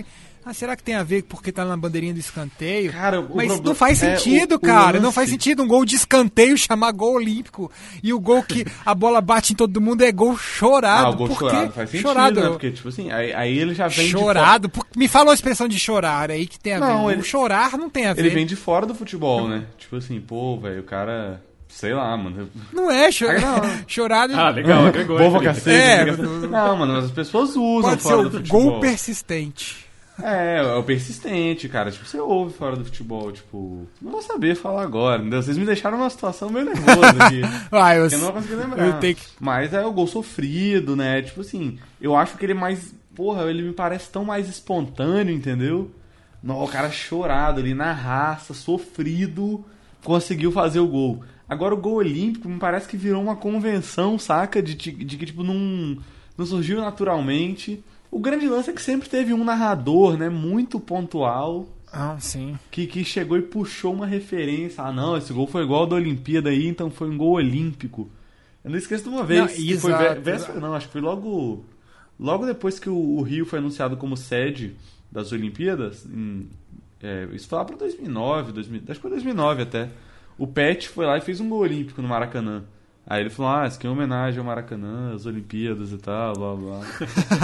Ah, será que tem a ver porque tá na bandeirinha do escanteio? Cara, o Mas problema- não faz é, sentido, o- o cara. Não lance- faz sentido um gol de escanteio chamar gol olímpico. E o gol que [LAUGHS] a bola bate em todo mundo é gol chorado. Ah, o gol Por chorado faz sentido, chorado. né? Porque, tipo assim, aí, aí ele já vem de chorado. Me fala a expressão de chorar aí que tem a Não, ver. ele- O chorar não tem a ver. Ele vem de fora do futebol, né? Tipo assim, pô, velho, o cara. Sei lá, mano. Não é cho... Não. [LAUGHS] chorado. Ah, legal, agregou. Bobo Felipe? cacete. É, Não, mano, mas as pessoas usam Pode ser fora o do futebol. gol persistente. É, é o persistente, cara. Tipo, você ouve fora do futebol, tipo. Não vou saber falar agora, entendeu? Vocês me deixaram numa situação meio nervosa aqui. [LAUGHS] Ah, eu, Eu não vou conseguir lembrar. que... Mas é o gol sofrido, né? Tipo assim, eu acho que ele é mais. Porra, ele me parece tão mais espontâneo, entendeu? Não, o cara chorado ali na raça, sofrido, conseguiu fazer o gol. Agora o gol olímpico me parece que virou uma convenção, saca? De, de, de que, tipo, não, não surgiu naturalmente. O grande lance é que sempre teve um narrador, né? Muito pontual. Ah, sim. Que, que chegou e puxou uma referência. Ah, não, esse gol foi igual ao da Olimpíada aí, então foi um gol olímpico. Eu não esqueço de uma vez. Não, foi exato, vé- véspera, não, acho que foi logo. Logo depois que o, o Rio foi anunciado como sede das Olimpíadas. em- é, isso foi lá pra 2009, 2000, acho que foi 2009 até. O Pet foi lá e fez um gol olímpico no Maracanã. Aí ele falou: Ah, isso aqui é uma homenagem ao Maracanã, às Olimpíadas e tal, blá blá.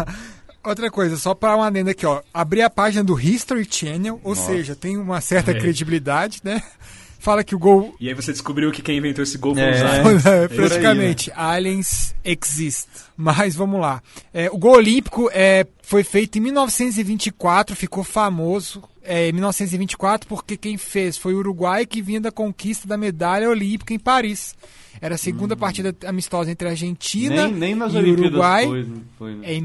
[LAUGHS] Outra coisa, só para uma adenda aqui, ó. Abri a página do History Channel, ou seja, tem uma certa É. credibilidade, né? Fala que o gol. E aí você descobriu que quem inventou esse gol foi É. o Zayn. praticamente, aliens exist. Mas vamos lá. É, o gol olímpico é, foi feito em 1924, ficou famoso é, em 1924 porque quem fez foi o Uruguai que vinha da conquista da medalha olímpica em Paris. Era a segunda partida amistosa entre a Argentina Nem, nem nas e o Olimpíadas Uruguai. foi, foi, né? Em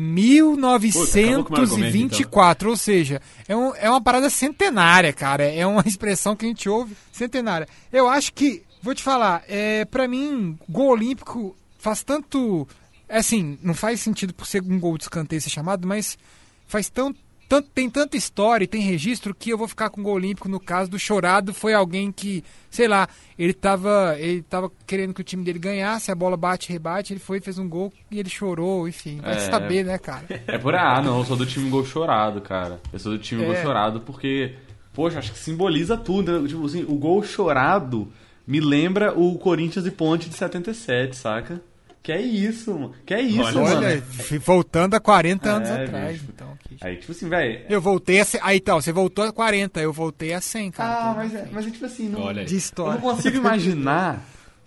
Puta, acabou com o meu argumento, 1924, ou seja, é, um- é uma parada centenária, cara. É uma [LAUGHS] expressão que a gente ouve centenária. Eu acho que, vou te falar, é, para mim, gol olímpico faz tanto. é Assim, não faz sentido por ser um gol de escanteio ser chamado, mas faz tão, tanto, tem tanta história e tem registro que eu vou ficar com o gol olímpico no caso do Chorado. Foi alguém que, sei lá, ele tava, ele tava querendo que o time dele ganhasse, a bola bate, rebate, ele foi, fez um gol e ele chorou, enfim. Vai É. saber, né, cara? [LAUGHS] É por ah, não, eu sou do time gol chorado, cara. Eu sou do time É. gol chorado porque, poxa, acho que simboliza tudo. né? Tipo assim, o gol chorado me lembra o Corinthians e Ponte de 77, saca? Que é isso, mano. Que é isso, Olha, mano. Olha, voltando a 40 anos É, atrás. bicho. Então, aqui. Aí, tipo assim, velho. Eu voltei a. Aí então, você voltou a 40, eu voltei a 100, cara. Ah, Tô mas é, mas é tipo assim, não, Olha aí. De eu história. não consigo imaginar,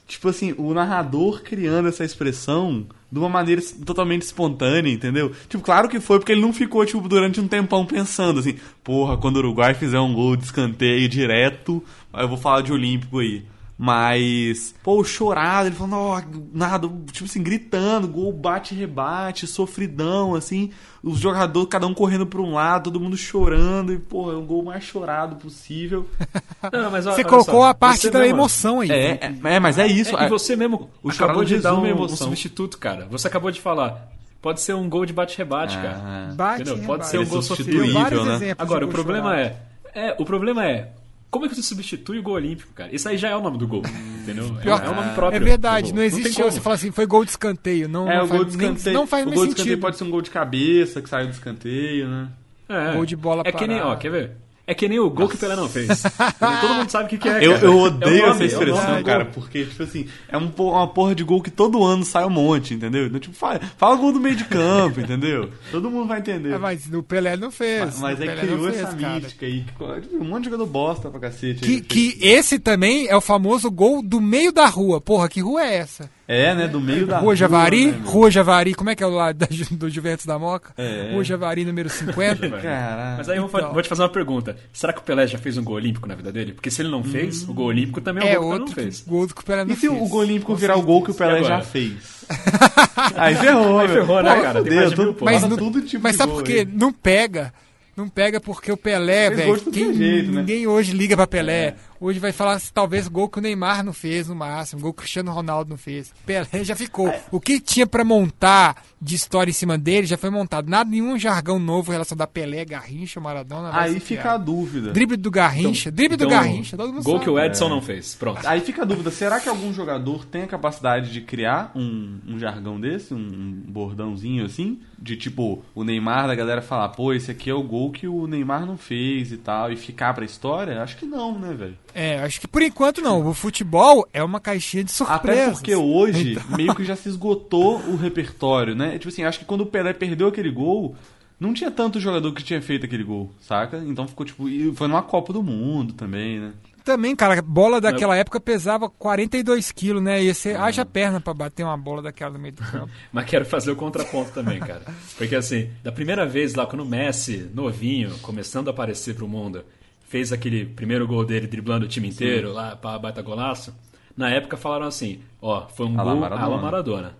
tipo assim, o narrador criando essa expressão de uma maneira totalmente espontânea, entendeu? Tipo, claro que foi porque ele não ficou, tipo, durante um tempão pensando assim, porra, quando o Uruguai fizer um gol de escanteio direto, aí eu vou falar de Olímpico aí. Mas, pô, o chorado, ele falando, ó, nada, tipo assim, gritando, gol bate rebate, sofridão, assim, os jogadores, cada um correndo pra um lado, todo mundo chorando, e, pô, é um gol mais chorado possível. [LAUGHS] Não, mas Você colocou só, a parte da mesmo- emoção aí. É, é, é, mas é isso. É, e você mesmo o acabou de dar um, um emoção. substituto, cara. Você acabou de falar. Pode ser um gol de bate-rebate, cara. Ah, Bate, Entendeu? rebate. Pode ser um é gol substituível, sofrido. né? Agora, o problema chorado. é, é. O problema é. Como é que você substitui o gol olímpico, cara? Isso aí já é o nome do gol, entendeu? Pior- é, é o nome próprio. É verdade, não existe. como. Você fala assim, foi gol de escanteio. Não, É, não o faz, gol de nem- escanteio. não faz o gol de escanteio sentido. pode ser um gol de cabeça que saiu do escanteio, né? É. Gol de bola É que nem, ó, parada. quer ver? É que nem o gol que o Pelé não fez. [LAUGHS] Todo mundo sabe o que, que é. Eu, cara. eu É o odeio essa é expressão, cara, porque, tipo assim, é um, uma porra de gol que todo ano sai um monte, entendeu? Então, tipo, fala, fala gol do meio de campo, entendeu? Todo mundo vai entender. Ah, Mas o Pelé não fez. Mas, mas é Pelé criou não fez, essa cara. mística aí. que- Um monte de jogador bosta pra cacete. Que, aí. que esse também é o famoso gol do meio da rua. Porra, que rua é essa? É, né? Do meio da Rua Javari? né, meu? rua Javari, como é que é o lado da do Juventus da Moca? É. Rua Javari número 50. Caralho. Mas aí eu vou, Então. vou te fazer uma pergunta. Será que o Pelé já fez um gol olímpico na vida dele? Porque se ele não fez, o gol olímpico também é um é gol que ele outro não fez. gol que o Pelé não E se fez. o gol olímpico virar o gol que o Pelé já fez? [LAUGHS] Aí ferrou, Aí ferrou, né, Pô, cara? Tem fudeu, mais de mil. Mas, tudo tipo mas sabe por quê? Não pega. Não pega porque o Pelé, velho. tudo quem- jeito, né? Ninguém hoje liga pra Pelé. Hoje vai falar se talvez gol que o Neymar não fez no máximo, gol que o Cristiano Ronaldo não fez. Pelé já ficou. O que tinha pra montar de história em cima dele já foi montado. Nada, nenhum jargão novo relacionado a Pelé, Garrincha, Maradona. Aí fica a dúvida. Drible do Garrincha, drible do Então, Garrincha, todo mundo Gol sabe. que o Edson não fez. Pronto. Aí fica a dúvida, será que algum jogador tem a capacidade de criar um, um jargão desse, um, um bordãozinho assim? De tipo, o Neymar da galera falar, pô, esse aqui é o gol que o Neymar não fez e tal, e ficar pra história? Acho que não, né, velho? É, acho que por enquanto não. O futebol é uma caixinha de surpresas. Até porque hoje [LAUGHS] meio que já se esgotou o repertório, né? Tipo assim, acho que quando o Pelé perdeu aquele gol, não tinha tanto jogador que tinha feito aquele gol, saca? Então ficou tipo. E foi numa Copa do Mundo também, né? Também, cara, a bola daquela época pesava 42 quilos, né? Ia ser, haja perna pra bater uma bola daquela no meio do campo. [LAUGHS] Mas quero fazer o contraponto também, cara. Porque assim, da primeira vez lá, quando o Messi, novinho, começando a aparecer pro mundo, fez aquele primeiro gol dele driblando o time inteiro, lá, pra baita golaço, na época falaram assim, ó, foi um gol Maradona. à la Maradona.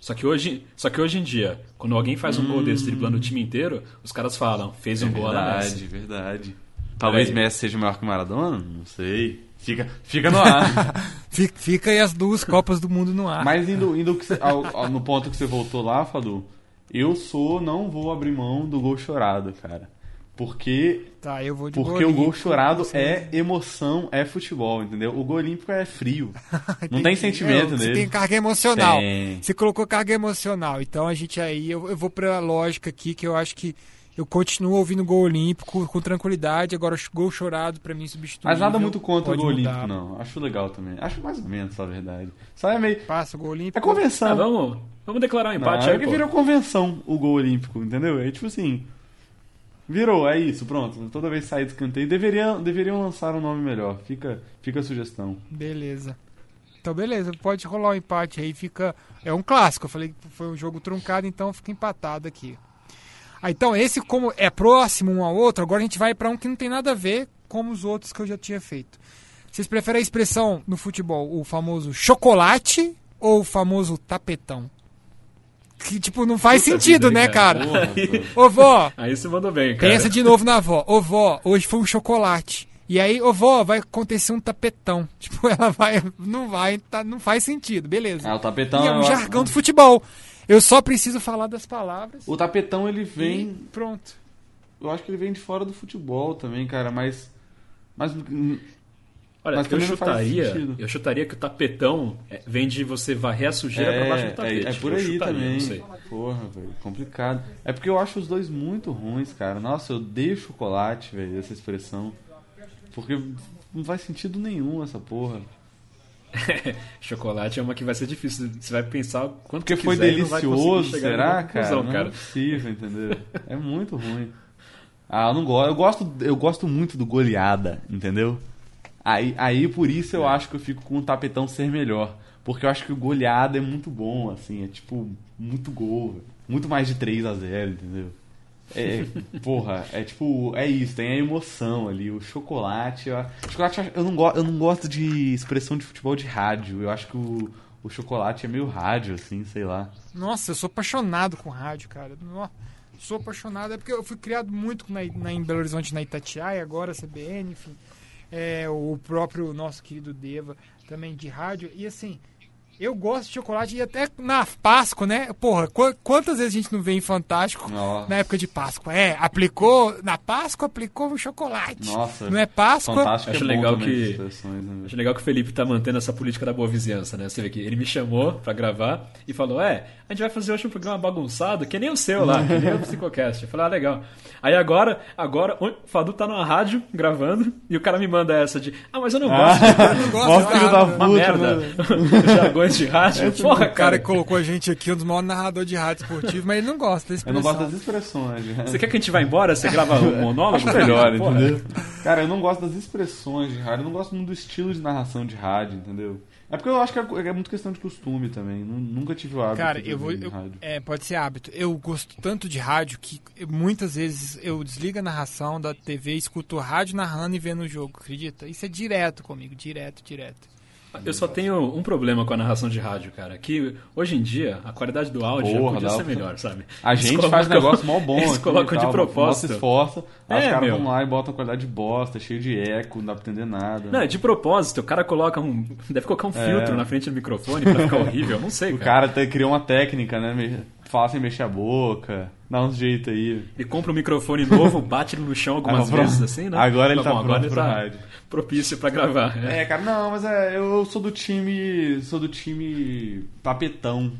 Só que, hoje, só que hoje em dia, quando alguém faz um gol desse driblando o time inteiro, os caras falam, fez um gol à la verdade, Messi. verdade. Talvez aí. Messi seja maior que Maradona? Não sei. Fica, fica no ar. [LAUGHS] Fica, fica aí as duas Copas do Mundo no ar. Mas indo, indo que você- ao- ao- no ponto que você voltou lá, Fadu, eu sou, não vou abrir mão do gol chorado, cara. Porque, Tá, eu vou de porque o gol chorado é emoção, é futebol, entendeu? O gol olímpico é frio. [LAUGHS] Não tem que- sentimento não, Você nele. tem carga emocional. Tem. Você colocou carga emocional. Então a gente aí, eu, eu vou pra lógica aqui que eu acho que eu continuo ouvindo gol olímpico com tranquilidade. Agora, gol chorado pra mim substitui. Mas nada muito contra o gol mudar. olímpico, não. Acho legal também. Acho mais ou menos, na verdade. Só é meio. Passa o gol olímpico. É convenção. Ah, vamos, vamos declarar um Não, empate é aí, que pô. virou convenção o gol olímpico, entendeu? É tipo assim. Virou, é isso, pronto. Toda vez sair do escanteio, deveriam, deveriam lançar um nome melhor. Fica, fica a sugestão. Beleza. Então, beleza, pode rolar um empate aí, fica. É um clássico. Eu falei que foi um jogo truncado, então fica empatado aqui. Ah, então, esse, como é próximo um ao outro, agora a gente vai pra um que não tem nada a ver com os outros que eu já tinha feito. Vocês preferem a expressão no futebol, o famoso chocolate ou o famoso tapetão? Que, tipo, não faz Puta sentido, vida, né, cara. Ô, vó, Aí você mandou bem, cara. Pensa de novo na avó. Ô vó, hoje foi um chocolate. E aí, ô vó, vai acontecer um tapetão. [LAUGHS] Tipo, ela vai. Não vai, tá, não faz sentido, beleza. Ah, o tapetão e é eu um acho- jargão do futebol. Eu só preciso falar das palavras. O tapetão ele e vem. pronto. Eu acho que ele vem de fora do futebol também, cara, mas. Mas. Olha, Mas eu chutaria, eu chutaria que o tapetão é, vem de você varrer a sujeira pra baixo do tapete. é, é por aí chutaria, também. Não sei. Porra, velho, complicado. É porque eu acho os dois muito ruins, cara. Nossa, eu odeio chocolate, velho, essa expressão. Porque não faz sentido nenhum essa porra. [LAUGHS] Chocolate é uma que vai ser difícil. Você vai pensar quanto Porque que foi quiser delicioso, será, cara? conclusão, Não cara. é possível, entendeu? É muito ruim. Ah, eu não gosto. Eu gosto, eu gosto muito do goleada, entendeu? Aí, aí por isso eu acho que eu fico com o tapetão ser melhor. Porque eu acho que o goleada é muito bom, assim, é tipo, muito gol, muito mais de 3 a 0 entendeu? É, [LAUGHS] porra, é tipo, é isso, tem a emoção ali, o chocolate. Eu, chocolate eu, não go, eu não gosto de expressão de futebol de rádio, eu acho que o, o chocolate é meio rádio, assim, sei lá. Nossa, eu sou apaixonado com rádio, cara. Nó, Sou apaixonado. É porque eu fui criado muito na, na- em Belo Horizonte, na Itatiaia, agora CBN, enfim. É, o próprio nosso querido Deva, também de rádio. E assim, Eu gosto de chocolate e até na Páscoa, né? Porra, qu quantas vezes a gente não vê em Fantástico Nossa. na época de Páscoa? É, aplicou, na Páscoa aplicou o chocolate. Nossa. Não é Páscoa? Fantástico Acho é legal que- né? Acho legal que o Felipe tá mantendo essa política da boa vizinhança, né? Você vê que ele me chamou pra gravar e falou: É, a gente vai fazer hoje um programa bagunçado, que nem o seu lá, que nem o Psicocast. Eu falei: Ah, legal. Aí agora, agora, o Fadu tá numa rádio gravando e o cara me manda essa de: Ah, mas eu não gosto de [LAUGHS] Eu não gosto Mó de filho da uma puta, merda. né? [LAUGHS] De rádio. Porra, O cara que colocou a gente aqui, um dos maiores narradores de rádio esportivo, mas ele não gosta desse Eu não gosto das expressões. né? Você quer que a gente vá embora? Você grava um [LAUGHS] monólogo? Acho melhor, entendeu? Cara, eu não gosto das expressões de rádio, eu não gosto muito do estilo de narração de rádio, entendeu? É porque eu acho que é é muito questão de costume também. nu- Nunca tive o hábito Cara, de eu vou. eu- rádio. é, pode ser hábito. Eu gosto tanto de rádio que muitas vezes eu desligo a narração da TV, escuto o rádio narrando e vendo o jogo, acredita? Isso é direto comigo, direto, direto. Eu só tenho um problema com a narração de rádio, cara. Que hoje em dia a qualidade do áudio Porra, podia ser melhor, sabe? A gente faz um colocam- negócio mó bom. [LAUGHS] Eles colocam de propósito. Se esforça. É, os caras vão lá e botam qualidade de bosta, cheio de eco, não dá pra entender nada. Não, é de propósito. O cara coloca um. Deve colocar um filtro na frente do microfone pra ficar horrível. Não sei, É. o cara. cara criou uma técnica, né? Fala sem mexer a boca, dá uns jeito aí. Ele compra um microfone novo, [LAUGHS] bate ele no chão algumas Ah, vezes, assim, né? Agora ele tá bom, pronto ele tá rádio. propício pra gravar. é. É, cara, não, mas é, eu sou do time. Sou do time tapetão.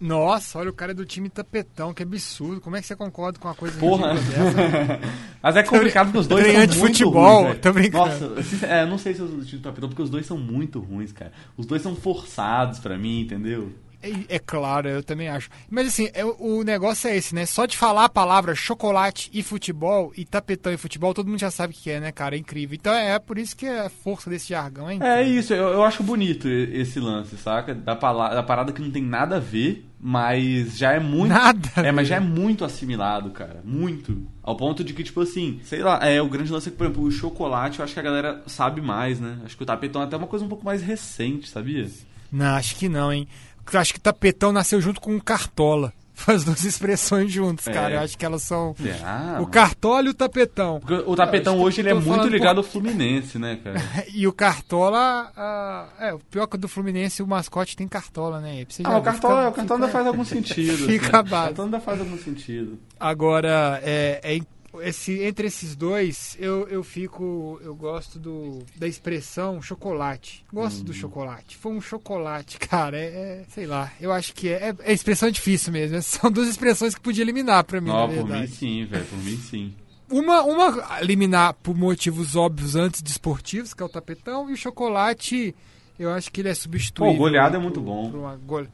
Nossa, olha, o cara é do time tapetão, que absurdo. Como é que você concorda com uma coisa Porra. dessa? [LAUGHS] Mas é complicado porque os dois são muito anti-futebol, ruins, tô brincando. Nossa, é, eu não sei se eu sou do time tapetão porque os dois são muito ruins, cara. Os dois são forçados pra mim, entendeu? É, é claro, eu também acho. Mas assim, é, o negócio é esse, né? Só de falar a palavra chocolate e futebol, e tapetão e futebol, todo mundo já sabe o que é, né, cara? É incrível. Então é, por isso que a força desse jargão é incrível. É isso, eu, eu acho bonito esse lance, saca? Da, pala- da parada que não tem nada a ver, mas já é muito. Nada É, mas já é muito assimilado, cara. Muito. Ao ponto de que, tipo assim, sei lá, é o grande lance é que, por exemplo, o chocolate eu acho que a galera sabe mais, né? Acho que o tapetão é até uma coisa um pouco mais recente, sabia? Não, acho que não, hein? Eu acho que tapetão nasceu junto com o cartola. [LAUGHS] As duas expressões juntas, É. cara. Eu acho que elas são. Será? O cartola e o tapetão. O tapetão hoje ele é muito ligado ao Fluminense, né, cara? [LAUGHS] E o cartola. ah, é, o pior que do Fluminense, o mascote tem cartola, né? Ah, o cartola, fica- o cartola ainda fica- faz algum sentido. [LAUGHS] fica assim. O cartola ainda faz algum sentido. Agora, é, é esse, entre esses dois, eu, eu fico. Eu gosto do, da expressão chocolate. Gosto Hum. do chocolate. Foi um chocolate, [LAUGHS] cara. É, é, sei lá. Eu acho que é. É, é expressão difícil mesmo. São duas expressões que podia eliminar pra mim, Não, por mim sim, velho. Por mim sim. Uma, uma eliminar por motivos óbvios antes desportivos, que é o tapetão, e o chocolate, eu acho que ele é substituível. Pô, goleada é por- muito bom. por uma gole-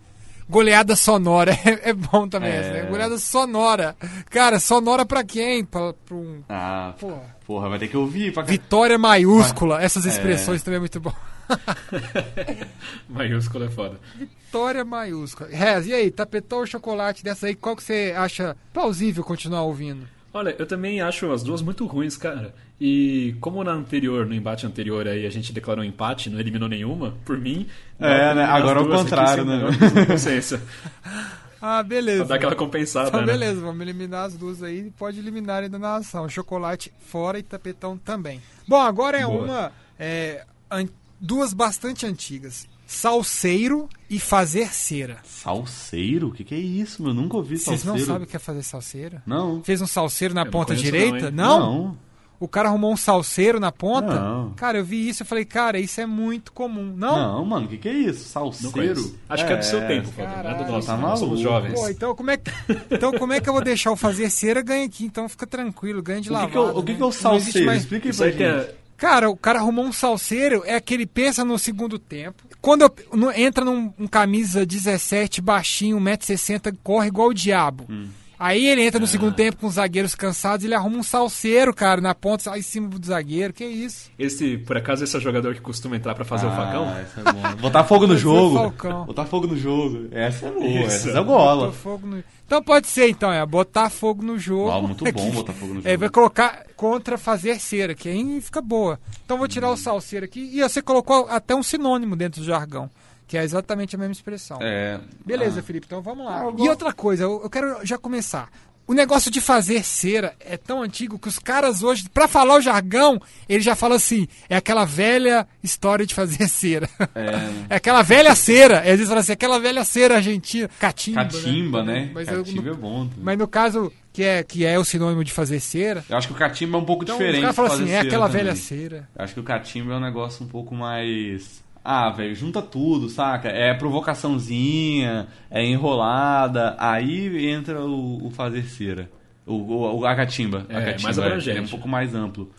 Goleada sonora, [LAUGHS] é, é bom também É. essa, né? Goleada sonora. Cara, sonora pra quem? Pra, pra um... Ah, Porra. porra, vai ter que ouvir pra Vitória maiúscula, essas É. expressões também é muito bom. [LAUGHS] Maiúsculo é foda. Vitória maiúscula. Rez, e aí, tapetão ou chocolate dessa aí, qual que você acha plausível continuar ouvindo? Olha, eu também acho as duas muito ruins, cara. E como na anterior, no embate anterior aí, a gente declarou empate, não eliminou nenhuma, por mim. É, né? Agora é o contrário, aqui, né? menor consciência. [LAUGHS] Ah, beleza. Pra dar aquela compensada, Então, né? beleza, vamos eliminar as duas aí e pode eliminar ainda na ação. Chocolate fora e tapetão também. Bom, agora é Boa. uma. é, an- duas bastante antigas: salseiro e fazer cera. Salseiro? O que, que é isso, meu? Eu nunca ouvi Vocês salseiro. não sabem o que é fazer salseira? Não. Fez um salseiro na Eu ponta direita? não, Não, Não. O cara arrumou um salseiro na ponta? Não. Cara, eu vi isso e falei, cara, isso é muito comum. Não? Não, mano, o que, que é isso? Salseiro? Acho que é do seu tempo, Fábio, não é do nosso. tá nós somos jovens. Pô, então como, é que, então como é que eu vou deixar o fazer cera ganha aqui? Então fica tranquilo, ganha de O que, lavada. que, é o- que, né? que é o salseiro? mais- Explica aí Isso pra aí gente. tem a- Cara, o cara arrumou um salseiro, é que ele pensa no segundo tempo. Quando eu- no- entra num um camisa 17, baixinho, 1,60m, corre igual o diabo. Hum. Aí ele entra no Ah. segundo tempo com os zagueiros cansados, ele arruma um salseiro, cara, na ponta, sai em cima do zagueiro. Que isso? Esse, por acaso, esse é o jogador que costuma entrar pra fazer o facão? Ah, essa é boa. Botar fogo no jogo. Botar fogo no jogo. Essa é boa, Isso. essa é bola. fogo no- Então pode ser, então, é botar fogo no jogo. Ah, muito bom Que- botar fogo no É, vai jogo. colocar contra fazer cera, que aí fica boa. Então vou tirar o salseiro aqui. E você colocou até um sinônimo dentro do jargão, que é exatamente a mesma expressão. É. Beleza, Ah. Felipe, então vamos lá. Ah, E outra coisa, eu, eu quero já começar. o negócio de fazer cera é tão antigo que os caras hoje, pra falar o jargão, ele já fala assim: é aquela velha história de fazer [LAUGHS] cera. É, aquela velha cera. Às vezes fala assim: aquela velha cera argentina. Catimba. Catimba, né? né? Mas, eu- Catimba é bom. também. mas no caso, que é, que é o sinônimo de fazer cera. Eu acho que o catimba é um pouco Então diferente. os caras falam de assim: é aquela também. velha cera. Eu acho que o catimba é um negócio um pouco mais. Ah, velho, junta tudo, saca? É provocaçãozinha, é enrolada, aí entra o, o fazer cera. O, o, o- a catimba. a É, catimba mais abrangente. É um pouco mais amplo.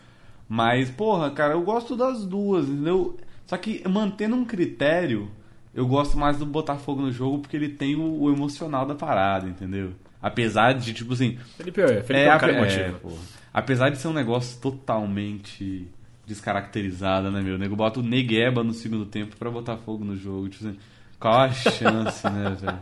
Mas, porra, cara, eu gosto das duas, entendeu? Só que mantendo um critério, eu gosto mais do Botafogo no jogo porque ele tem o, o emocional da parada, entendeu? Apesar de, tipo assim, Felipe, é, Felipe é, um cara é, emotivo. pô. Apesar de ser um negócio totalmente descaracterizado, né, meu? O nego bota o Negueba no segundo tempo pra botar fogo no jogo. Tipo assim, qual a chance, né, [LAUGHS] velho?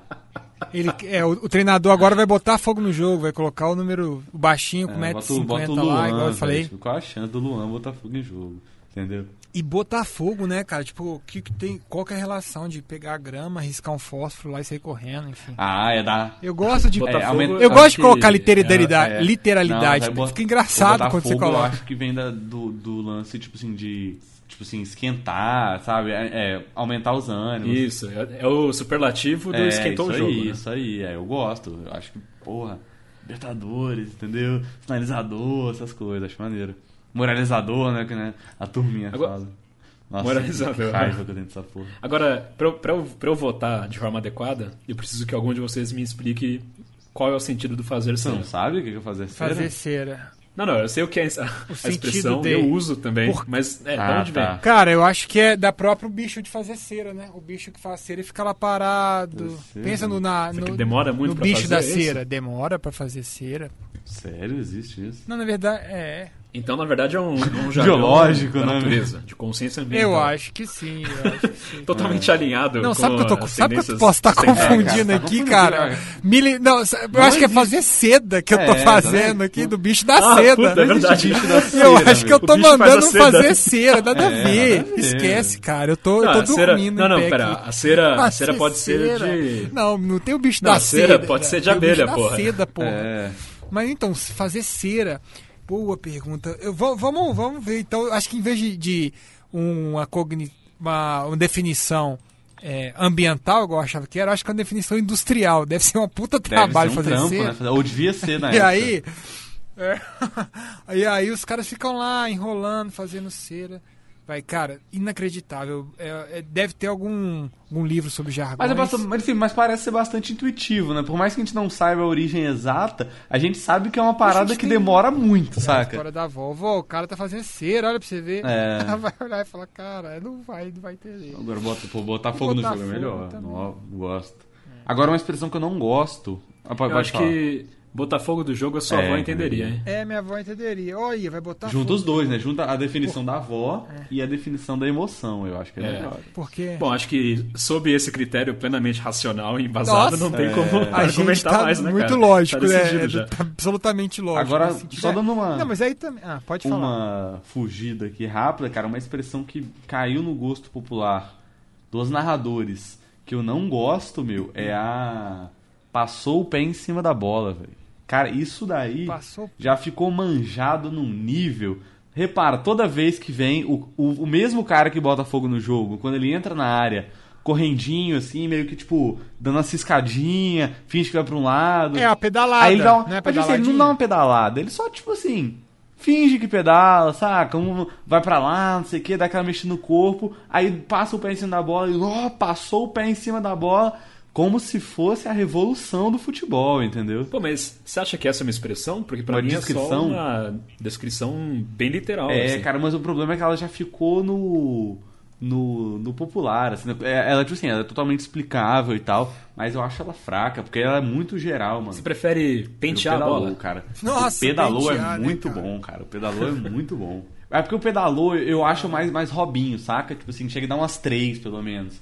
Ele, é, o, o treinador agora vai botar fogo no jogo, vai colocar o número o baixinho com É, 1,50m bota, bota o lá, igual eu falei. Tipo, qual a chance do Luan botar fogo em jogo? Entendeu? E Botafogo, né, cara? Tipo, o que, que tem, qual que é a relação de pegar a grama, riscar um fósforo lá e sair correndo, enfim. Ah, é da. Eu gosto de. Botafogo, É, aumenta- eu gosto de colocar literalidade, É. literalidade. Não, bot- Fica engraçado o quando você coloca. Eu acho que vem da- do, do lance, tipo assim, de. Tipo assim, esquentar, sabe? É, é, aumentar os ânimos. Isso, é, é o superlativo do É, esquentou o jogo. Aí, né? Isso aí, é, eu gosto. Eu acho que, porra, Libertadores, entendeu? Sinalizador, essas coisas, acho maneiro. Moralizador, né? Que né, a turminha Agora- fala. Nossa, Moralizador. que raiva que eu tenho dessa porra. Agora, pra eu, pra, eu, pra eu votar de forma adequada, eu preciso que algum de vocês me explique qual é o sentido do fazer Você cera. não sabe o que eu fazer cera? Fazer cera. Não, não, eu sei o que é [LAUGHS] a, a expressão, de- eu uso também, Por- mas é, de Ah, onde tá. vem? Cara, eu acho que é da próprio bicho de fazer cera, né? O bicho que faz cera e fica lá parado. Fazer Pensa no, na, no, demora muito no pra bicho fazer, da é isso? cera. Demora pra fazer cera. Sério, existe isso? Não, na verdade, é. Então, na verdade, é um, [LAUGHS] um Biológico, da né? natureza, de consciência ambiental. Eu acho que sim, eu acho que sim. [LAUGHS] Totalmente alinhado Não, com sabe que eu tô as sabe que eu posso estar sustentáveis. confundindo cara, tá aqui, cara? cara. Mili... Não, eu Não acho que é existe. fazer seda que eu tô É, fazendo tá aqui do bicho da Ah, seda. puta, é verdade. bicho da Eu cera, acho que eu tô O faz mandando seda. fazer cera, nada a É, ver. Esquece, cara. Eu tô, eu Não, tô a cera, dormindo. não, não, pera. aqui. A cera, a cera pode ser cera. de. Não, não tem o bicho Não, da a cera seda. pode ser de Tem o bicho abelha, da porra. seda, porra. É. Mas então, fazer cera. Boa pergunta. Eu, vamos, vamos ver. Então, acho que em vez de, de uma, cogni, uma, uma definição é, ambiental, igual eu achava que era, acho que é uma definição industrial. Deve ser uma puta trabalho um fazer trampo, cera. né? Fazer- Ou devia ser na [LAUGHS] E época. aí, é, [LAUGHS] e aí os caras ficam lá enrolando, fazendo cera. Vai, cara, inacreditável. É- é- deve ter algum, algum livro sobre jargões. Mas, é bastante, mas, enfim, mas parece ser bastante intuitivo, né? Por mais que a gente não saiba a origem exata, a gente sabe que é uma parada que tem- demora muito, A saca? história da avó. Vó, o cara tá fazendo cera, olha pra você ver. É. [LAUGHS] Ela vai olhar e falar, cara, não vai, não vai entender. Agora bota, pô, botar fogo no Botar jogo é fogo melhor. também. Não, gosto. Agora uma expressão que eu não gosto. Ah, pode, Eu pode acho falar. que botar fogo do jogo a sua É, avó entenderia, hein? É, minha avó entenderia. Olha, vai botar Junta os dois, né? Junta a definição da avó e a definição da emoção. Eu acho que é, É. melhor. Por quê? Bom, acho que sob esse critério plenamente racional e embasado, Nossa. não tem É. como a gente argumentar tá mais, né, muito cara? lógico, Tá né? decidido já. Tá absolutamente lógico. Agora, sentido. só É. dando uma- Não, mas aí também. Ah, pode falar. Uma fugida aqui rápida, cara, uma expressão que caiu no gosto popular dos narradores que eu não gosto, meu, é a passou o pé em cima da bola, velho. Cara, isso daí Passou. já ficou manjado num nível. Repara, toda vez que vem o, o, o mesmo cara que bota fogo no jogo, quando ele entra na área, correndinho assim, meio que tipo, dando uma ciscadinha, finge que vai pra um lado. É a pedalada. Aí ele dá uma, né? mas, assim, ele não dá uma pedalada, ele só, tipo assim, finge que pedala, saca? Um vai pra lá, não sei o que, dá aquela mexida no corpo, aí passa o pé em cima da bola e, ó, passou o pé em cima da bola, como se fosse a revolução do futebol, entendeu? Pô, mas você acha que essa é uma expressão? Porque pra Uma mim é descrição? só uma descrição bem literal. É, assim. cara, mas o problema é que ela já ficou no. No, no popular, assim, é- ela, tipo assim, ela é totalmente explicável e tal, mas eu acho ela fraca, porque ela é muito geral, mano. Você prefere O pentear a pedalou, bola? cara. Nossa, o pedalou pentear, é né, muito cara? bom, cara. O pedalou é muito bom. É porque o pedalou eu acho mais, mais Robinho, saca? Tipo assim, chega a dar umas três, pelo menos.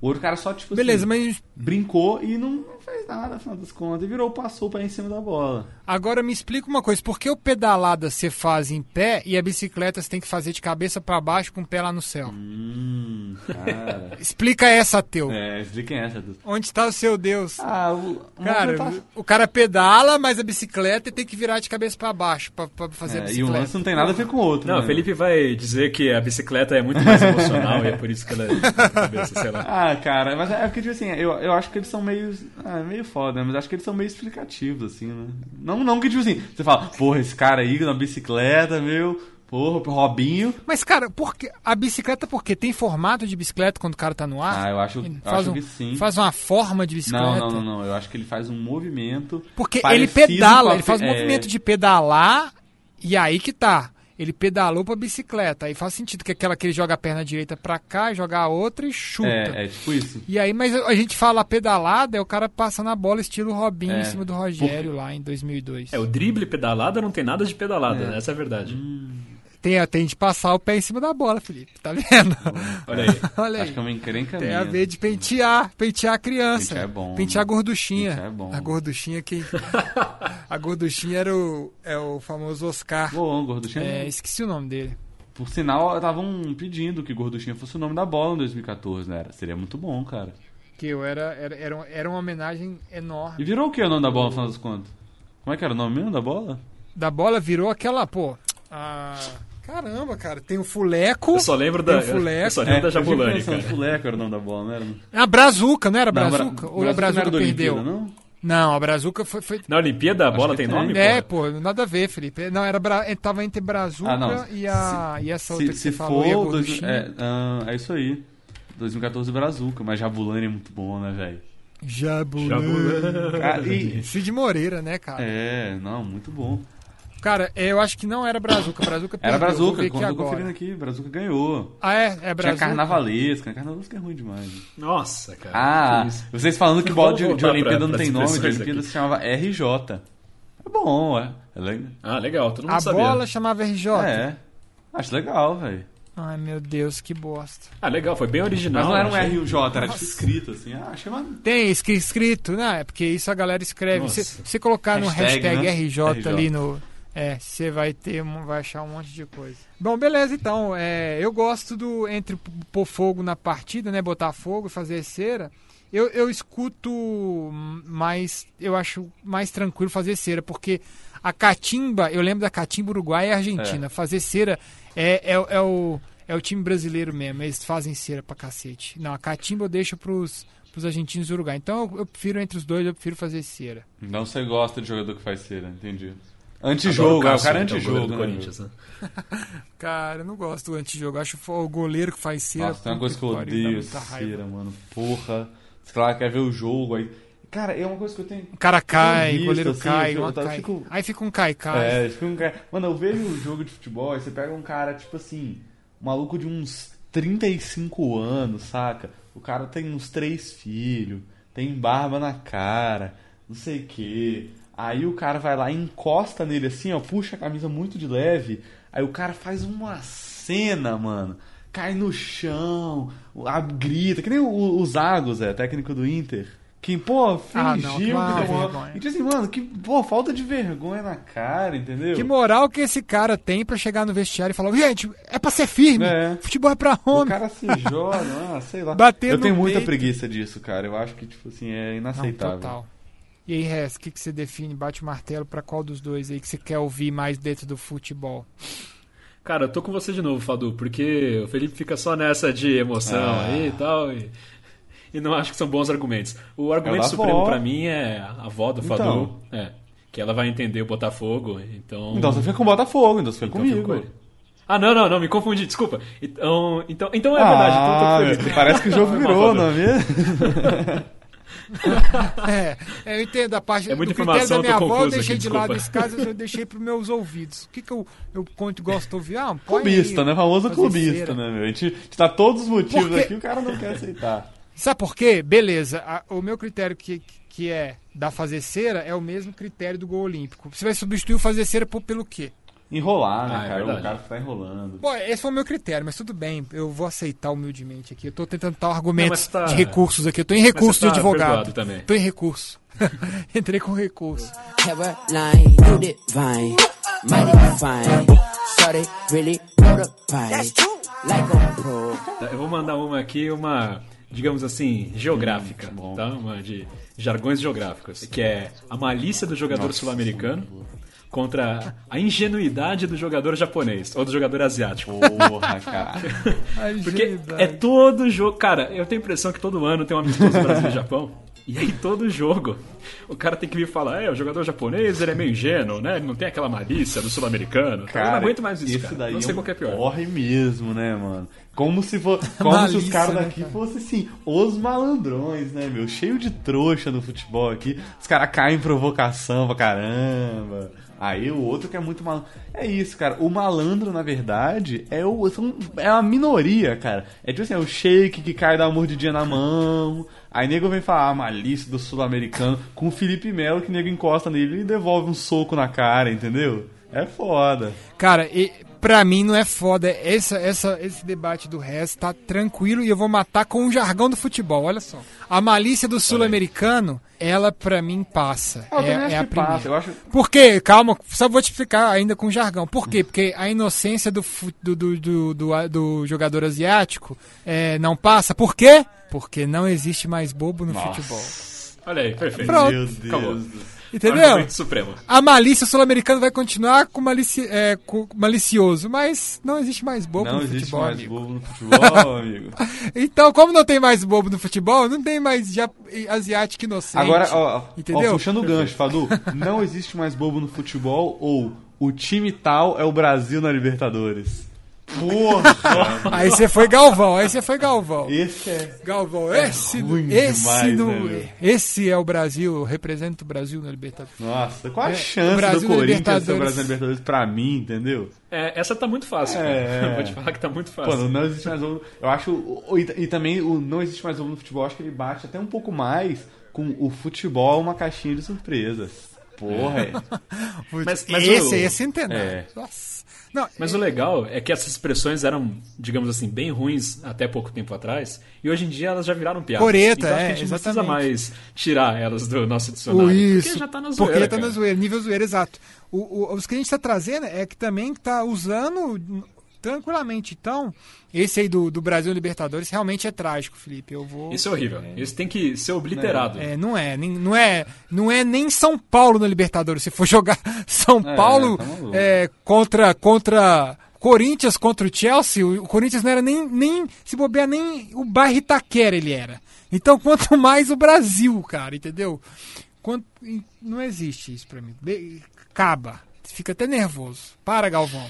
O outro cara só, tipo Beleza, assim, mas brincou e não, não fez nada, afinal das contas. E virou, passou o pé em cima da bola. Agora me explica uma coisa, por que o pedalada você faz em pé e a bicicleta você tem que fazer de cabeça para baixo com o pé lá no céu? Hum, cara. [LAUGHS] Explica essa, teu. é, expliquem essa. Du. Onde está o seu Deus? Ah, o, uma Cara, movimentação- o cara pedala, mas a bicicleta tem que virar de cabeça para baixo pra, pra fazer a É, e o bicicleta. lance não tem nada a ver com o outro. Não, né? o Felipe vai dizer que a bicicleta é muito mais emocional e é por isso que ela é na cabeça, sei lá. Ah, cara, mas é porque, tipo assim, eu, eu acho que eles são meio. Ah, meio foda, mas acho que eles são meio explicativos, assim, né? Não, não que, tipo assim, você fala, porra, esse cara aí na bicicleta, meu, porra, o Robinho. Mas, cara, por que, a bicicleta por quê? Tem formato de bicicleta quando o cara tá no ar? Ah, eu acho, Ele eu faz, acho um- que sim. faz uma forma de bicicleta? Não, não, não, não. Eu acho que ele faz um movimento. Porque ele pedala, ele faz um é, movimento de pedalar e aí que tá. Ele pedalou pra bicicleta. Aí faz sentido que aquela que ele joga a perna direita pra cá, joga a outra e chuta. É, é tipo isso. E aí, mas a gente fala pedalada, é o cara passando a bola estilo Robinho É. em cima do Rogério lá em 2002. É, o drible pedalada não tem nada de pedalada, É. né? essa é a verdade. Tem, tem de passar o pé em cima da bola, Felipe. Tá vendo? [LAUGHS] Olha aí. [LAUGHS] Olha Acho aí. que é uma encrenca Tem minha. a ver de pentear, pentear a criança. Pentear é bom, Pentear a gorduchinha. Pentear é bom. A gorduchinha que. [LAUGHS] a gorduchinha era o, é o famoso Oscar. Bom, Gorduchinha. É, esqueci o nome dele. Por sinal, estavam pedindo que Gorduchinha fosse o nome da bola em 2014, né? Seria muito bom, cara. Que eu era, era, era, era uma homenagem E enorme. virou o que o nome da bola, no final das contas? Como é que era o nome mesmo da bola? Da bola virou aquela, pô. a- Caramba, cara. Tem o Fuleco. Eu só lembro da, Tem o Fuleco. eu só lembro da eu fico Jabulani, cara. Fuleco era o nome da bola, não era? A Brazuca, não era Não, Brazuca? Bra- Ou a Brazuca Brazuca não era da perdeu? Olimpíada, não? Não, a Brazuca foi. foi... Na Olimpíada a bola tem tem. nome, É, pô? nada a ver, Felipe. Não, era Bra... ele tava entre Brazuca Ah, não. e, a... e essa outra Se, que se você falou, a for... Dois, gorduchinha. é, ah, é isso aí. 2014 Brazuca, mas Jabulani é muito bom, né, velho? Jabulani. Jabulani. Ah, e- Cid Moreira, né, cara? É, não, muito bom. Cara, é, eu acho que não era Brazuca. Brazuca Era perdeu, Brazuca, quando eu tô conferindo aqui, Brazuca ganhou. Ah, é? É Tinha Brazuca. carnavalesca, carnavalesca é ruim demais. Nossa, cara. Ah, vocês falando que bola de, de Olimpíada pra- não tem nome, de Olimpíada aqui. se chamava RJ. É bom, é. É legal. Ah, legal, todo mundo A sabia. bola chamava RJ. É. Acho legal, velho. Ai, meu Deus, que bosta. Ah, legal, foi bem original. Mas não era um achei. RJ, era tipo escrito assim. Ah, achei uma... Tem escri- escrito, né? É Porque isso a galera escreve. Se você colocar no Hashtag, hashtag né? RJ, RJ. ali no. É, você vai ter, um- vai achar um monte de coisa. Bom, beleza, então. É, eu gosto do. Entre pôr fogo na partida, né? Botar fogo e fazer cera. Eu, eu escuto mais. Eu acho mais tranquilo fazer cera, porque a catimba, eu lembro da catimba Uruguai e Argentina. Fazer cera é, é, é o. É o time brasileiro mesmo, eles fazem cera pra cacete. Não, a catimba eu deixo pros, pros argentinos e Uruguai. Então eu, eu prefiro entre os dois, eu prefiro fazer cera. Então você gosta de jogador que faz cera, entendi. Antijogo, é, o cara é antijogo, do né? Corinthians, né? [LAUGHS] Cara, eu não gosto do antijogo. Acho o goleiro que faz cera. Nossa, tem uma coisa que eu odeio, raiva. cera, mano. Porra. Lá, quer ver o jogo aí. Cara, é uma coisa que eu tenho. O cara cai, visto, o goleiro assim, cai, eu uma fico- eu cai. fico- Aí fica um cai-cai. É, fica um cara. Mano, eu vejo um jogo de futebol e você pega um cara, tipo assim, um maluco de uns 35 anos, saca? O cara tem uns três filhos, tem barba na cara, não sei o quê. Aí o cara vai lá encosta nele assim, ó, puxa a camisa muito de leve. Aí o cara faz uma cena, mano. Cai no chão, a, grita, que nem o, o Zagos, é, técnico do Inter. Que, pô, Ah, fingiu não, uma deu uma... vergonha. E tipo assim, mano, que, pô, falta de vergonha na cara, entendeu? Que moral que esse cara tem pra chegar no vestiário e falar: gente, é pra ser firme. É. Futebol é pra O homem. cara se joga, [LAUGHS] ah, sei lá. Bater eu tenho muita peito. preguiça disso, cara. Eu acho que, tipo assim, é Não, inaceitável. total. E aí, Rez, o que, que você define? Bate o martelo pra qual dos dois aí que você quer ouvir mais dentro do futebol? Cara, eu tô com você de novo, Fadu, porque o Felipe fica só nessa de emoção Ah. aí e tal. E, e não acho que são bons argumentos. O argumento da supremo pra mim é a avó do Fadu. Então. É, que ela vai entender o Botafogo, então. Então você fica com o Botafogo, então você fica então comigo. com ele. Ah, não, não, não, me confundi, desculpa. Então, então, então é verdade, então eu tô Ah, com o Felipe. parece que o jogo mal, virou, não é mesmo? [LAUGHS] [LAUGHS] É, eu entendo a parte É muita do critério da minha avó, eu deixei aqui, de lado esse caso, eu deixei pros meus ouvidos. O que, que eu, eu conto e gosto de ouvir? Ah, põe clubista, aí, né? Famoso clubista, cera. né, meu? A gente, a gente dá todos os motivos Por quê? aqui, o cara não quer aceitar. Sabe por quê? Beleza, a- o meu critério que, que é da fazer cera é o mesmo critério do gol olímpico. Você vai substituir o fazer cera por, pelo quê? Enrolar, né, Ah, é cara? verdade. o cara tá enrolando. Bom, esse foi o meu critério, mas tudo bem, eu vou aceitar humildemente aqui. Eu tô tentando dar argumentos tá- de recursos aqui. Eu tô em recurso você de tá advogado. também. Tô em recurso. [LAUGHS] Entrei com recurso. Tá, Eu vou mandar uma aqui, uma, digamos assim, geográfica, tá? Uma de jargões geográficos, que é a malícia do jogador sul-americano contra a ingenuidade do jogador japonês ou do jogador asiático. Porra, cara. [LAUGHS] Porque é todo jogo. Cara, eu tenho a impressão que todo ano tem um amistoso Brasil e Japão. E aí todo jogo, o cara tem que vir falar, é, o jogador japonês ele é meio ingênuo, né? Ele não tem aquela malícia do sul-americano. Cara, eu não aguento mais isso, cara. daí não sei é um qual é pior. Corre mesmo, né, mano? Como se for, [LAUGHS] como se os Malícia, caras né, daqui cara? fossem assim, os malandrões, né, meu? Cheio de trouxa no futebol aqui. Os caras caem em provocação pra caramba. Aí o outro que é muito malandro. É isso, cara. O malandro, na verdade, é, o, são, é a minoria, cara. É tipo assim, é o shake que cai da mordidinha na mão. Aí nego vem falar, ah, malícia do sul-americano, com o Felipe Melo, que nego encosta nele e devolve um soco na cara, entendeu? É foda. Cara, e, pra mim não é foda. Essa, essa, esse debate do resto tá tranquilo e eu vou matar com o jargão do futebol. Olha só. A malícia do sul-americano, ela pra mim passa. Eu é é a primeira. passa. Eu acho, Por quê? Calma, só vou te explicar ainda com jargão. Por quê? Porque a inocência do, fu- do, do, do, do- do jogador asiático é, não passa. Por quê? Porque não existe mais bobo no Nossa. futebol. Olha aí, perfeito. Pronto. Meu Deus Acabou. Entendeu? Supremo. A malícia sul-americana vai continuar com, malici é, com malicioso, mas não existe mais bobo Não no existe futebol, mais amigo. bobo no futebol, [LAUGHS] amigo. Então, como não tem mais bobo no futebol, não tem mais já, asiático inocente. Agora, ó, ó, Entendeu? ó, puxando o gancho, Fadu, não existe mais bobo no futebol ou o time tal é o Brasil na Libertadores. Porra! Aí você foi Galvão, aí você foi Galvão. Esse é. Galvão, esse, ruim esse, demais, não- né, esse é o Brasil, representa o Brasil na Libertadores. Nossa, qual a É, chance Brasil do na Corinthians ser o. Brasil na Libertadores pra mim, entendeu? É, essa tá muito fácil, É. cara. [LAUGHS] Vou te falar que tá muito Pô, fácil. não existe mais bobo. Eu acho. E, e também o não existe mais bobo no futebol, acho que ele bate até um pouco mais com o futebol uma caixinha de surpresas. Porra, é. [LAUGHS] Mas- mas esse é centenário. É. Nossa. Não, Mas o legal é que essas expressões eram, digamos assim, bem ruins até pouco tempo atrás, e hoje em dia elas já viraram piadas. Coreta, então, acho é, que a gente não precisa exatamente. mais tirar elas do nosso o dicionário. isso. Porque já tá na zoeira, Porque tá cara. na zoeira, nível zoeira, exato. O, o- os que a gente tá trazendo é que também tá usando tranquilamente. Então, esse aí do, do Brasil Libertadores realmente é trágico, Felipe. Eu vou. Isso é horrível. Isso tem que ser obliterado. É, não é, nem, não é, não é nem São Paulo na Libertadores. Se for [LAUGHS] jogar São É, Paulo tá é, contra contra Corinthians contra o Chelsea, o, o Corinthians não era nem, nem se bobear nem o bairro Itaquera ele era. Então, [LAUGHS] quanto mais o Brasil, cara, entendeu? Quanto, não existe isso pra mim. Acaba. Fica até nervoso. Para, Galvão.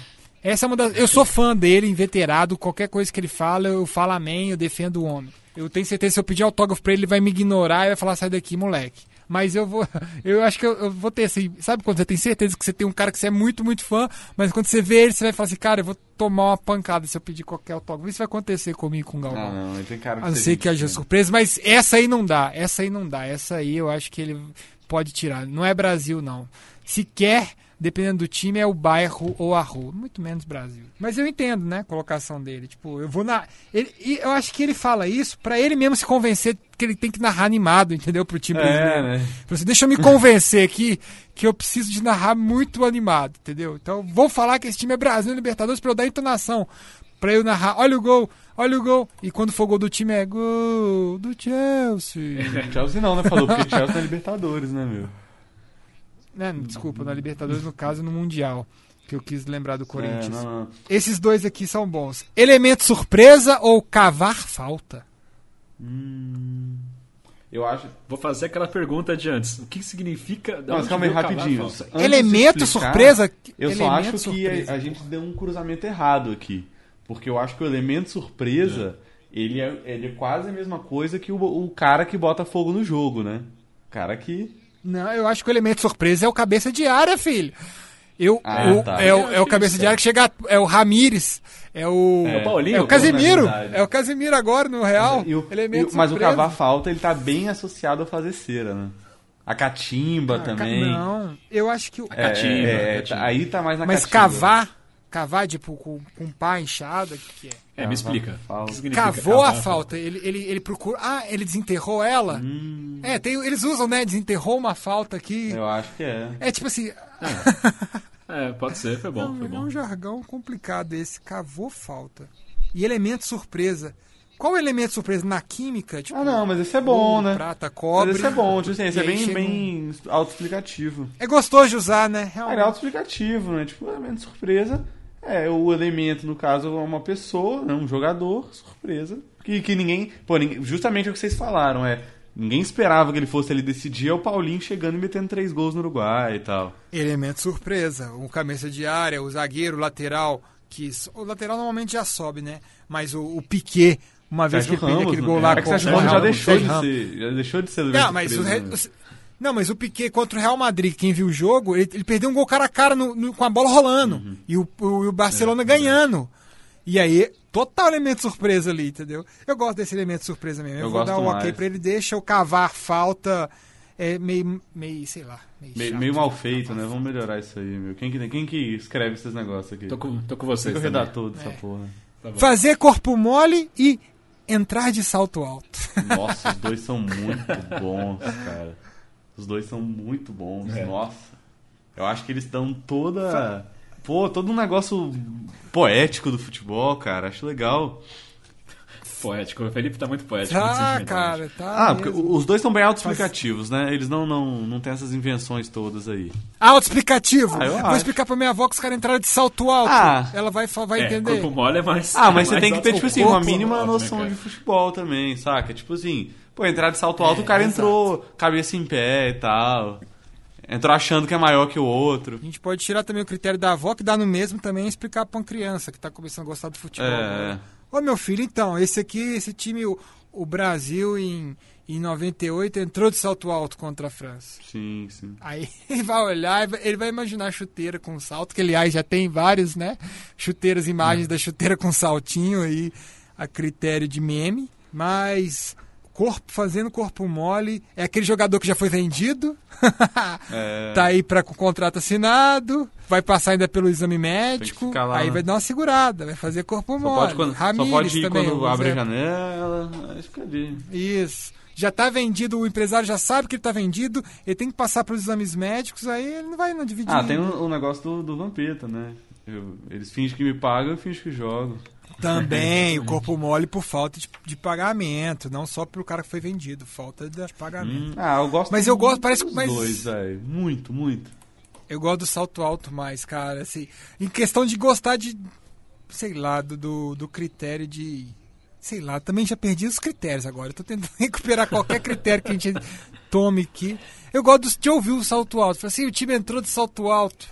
Essa é uma das, eu sou fã dele, inveterado. Qualquer coisa que ele fala, eu falo amém, eu defendo o homem. Eu tenho certeza que se eu pedir autógrafo pra ele, ele vai me ignorar e vai falar, sai daqui, moleque. Mas eu vou. [LAUGHS] Eu acho que eu, eu vou ter assim. Sabe quando você tem certeza que você tem um cara que você é muito, muito fã, mas quando você vê ele, você vai falar assim, cara, eu vou tomar uma pancada se eu pedir qualquer autógrafo. Isso vai acontecer comigo com o Galvão. Ah, não, ele tem cara A não ser que haja surpresa, mas essa aí não dá. Essa aí não dá. Essa aí eu acho que ele pode tirar. Não é Brasil, não. Se quer, dependendo do time, é o bairro ou a rua. Muito menos Brasil. Mas eu entendo, né? A colocação dele. Tipo, eu vou na. Ele, e eu acho que ele fala isso pra ele mesmo se convencer que ele tem que narrar animado, entendeu? Pro time É, brasileiro. né? Assim, deixa eu me convencer aqui que eu preciso de narrar muito animado, entendeu? Então vou falar que esse time é Brasil Libertadores pra eu dar entonação. Pra eu narrar, olha o gol, olha o gol. E quando for gol do time é gol do Chelsea. [LAUGHS] Chelsea não, né? Falou, porque Chelsea é Libertadores, né, meu? Né? Desculpa, na Libertadores, no caso, no Mundial. Que eu quis lembrar do É, Corinthians. não, não. Esses dois aqui são bons. Elemento surpresa ou cavar falta? Eu acho. Vou fazer aquela pergunta de antes. O que significa. Mas calma aí, rapidinho. Elemento explicar, surpresa? Eu só acho que a, a gente deu um cruzamento errado aqui. Porque eu acho que o elemento surpresa, ele, é, ele é quase a mesma coisa que o, o cara que bota fogo no jogo, né? O cara que. Não, eu acho que o elemento surpresa é o cabeça de área, filho. Eu, Ah, o- tá. é, o, Eu é o cabeça de área que chega. É o Ramires. É o. É. o Paulinho, É o na verdade. É o Casemiro agora no Real. E o- elemento e o- mas o surpresa. cavar falta, ele tá bem associado a fazer cera, né? A catimba Cara, também. Não, eu acho que. o- É, catimba, é, catimba. tá- aí tá mais na Mas catimba. cavar, cavar, tipo, com, com pá inchado, o que, que é? É, me explica. Cavou a cavar falta, ele, ele, ele procura. Ah, ele desenterrou ela? Hum. É, tem, eles usam, né? Desenterrou uma falta aqui. Eu acho que é. É tipo assim. [LAUGHS] É, pode ser, foi bom, Não, foi é bom. um jargão complicado esse. Cavou falta. E elemento surpresa. Qual o elemento surpresa? Na química? Tipo, Ah, não, mas esse é bom, ouro, né? Prata, cobre. Mas esse é bom, tipo assim, esse é bem, chega um- bem autoexplicativo. É gostoso de usar, né? Ele é Realmente. autoexplicativo, né? Tipo, elemento surpresa. É, o elemento, no caso, é uma pessoa, né? um jogador, surpresa. Que, que ninguém. Pô, ninguém- justamente o que vocês falaram, é. Ninguém esperava que ele fosse ali decidir, é o Paulinho chegando e metendo três gols no Uruguai e tal. Elemento surpresa. O cabeça de área, o zagueiro, o lateral. Que, o lateral normalmente já sobe, né? Mas o, o Piquet, uma vez que ele Sérgio perdeu aquele né? gol lá é que o com Sérgio com o Ramos já deixou Sérgio de ser. Já deixou de ser Não, mas o, não, mas o Piquet contra o Real Madrid, quem viu o jogo, ele, ele perdeu um gol cara a cara no- no- com a bola rolando. Uhum. E o, o- o Barcelona É, ganhando. E aí, total elemento surpresa ali, entendeu? Eu gosto desse elemento surpresa mesmo. Eu, Eu vou dar um ok mais. pra ele, deixa eu cavar falta. É meio, meio, sei lá. Meio, Meio, chato. meio mal feito, né? Vamos melhorar isso aí, meu. Quem que, quem que escreve esses negócios aqui? Tô com, tô com vocês que é o também. redator dessa porra? Tá. Fazer corpo mole e entrar de salto alto. Nossa, os dois são muito bons, cara. Os dois são muito bons, É. nossa. Eu acho que eles estão toda. Pô, todo um negócio poético do futebol, cara. Acho legal. Poético. O Felipe tá muito poético. Tá, sentimental. cara, tá. Ah, porque mesmo. os dois são bem autoexplicativos, né? Eles não, não, não têm essas invenções todas aí. Autoexplicativo. Ah, eu Vou acho. explicar pra minha avó que os caras entraram de salto alto. Ah. Ela vai, vai É, entender. corpo mole é mais. Ah, mas é você mais tem que ter, tipo assim, uma mínima alto, né, noção de futebol também, saca? Tipo assim, pô, entrar de salto alto, o cara É, entrou cabeça em pé e tal. Entrou achando que é maior que o outro. A gente pode tirar também o critério da avó, que dá no mesmo também, explicar pra uma criança que tá começando a gostar do futebol. É. agora. Ô, meu filho, então, esse aqui, esse time, o, o Brasil em, em 98 entrou de salto alto contra a França. Sim, sim. Aí [LAUGHS] ele vai olhar, e ele vai imaginar chuteira com salto, que aliás já tem vários, né? Chuteiras, imagens da chuteira com saltinho aí, a critério de meme. Mas corpo fazendo corpo mole é aquele jogador que já foi vendido, [LAUGHS] É. tá aí para com o contrato assinado, vai passar ainda pelo exame médico, lá, aí né? vai dar uma segurada, vai fazer corpo Só mole. pode, quando, só pode ir também, quando um abre a janela. Fica ali. Isso. Já tá vendido, o empresário já sabe que ele tá vendido, ele tem que passar pelos exames médicos, aí ele não vai não dividir. Ah, tem o, o negócio do, do Vampeta, né? Eu- eles fingem que me pagam, eu finjo que jogo. Também, o corpo mole por falta de, de pagamento, não só pelo cara que foi vendido, falta de pagamento. Ah, eu gosto Mas eu gosto, parece que- mas- dois, velho. Muito, muito. Eu gosto do salto alto mais, cara, assim, em questão de gostar de, sei lá, do, do, do critério de, sei lá, também já perdi os critérios agora, eu tô tentando [LAUGHS] recuperar qualquer critério que a gente tome aqui. Eu gosto de ouvir o salto alto, Falei assim, o time entrou de salto alto,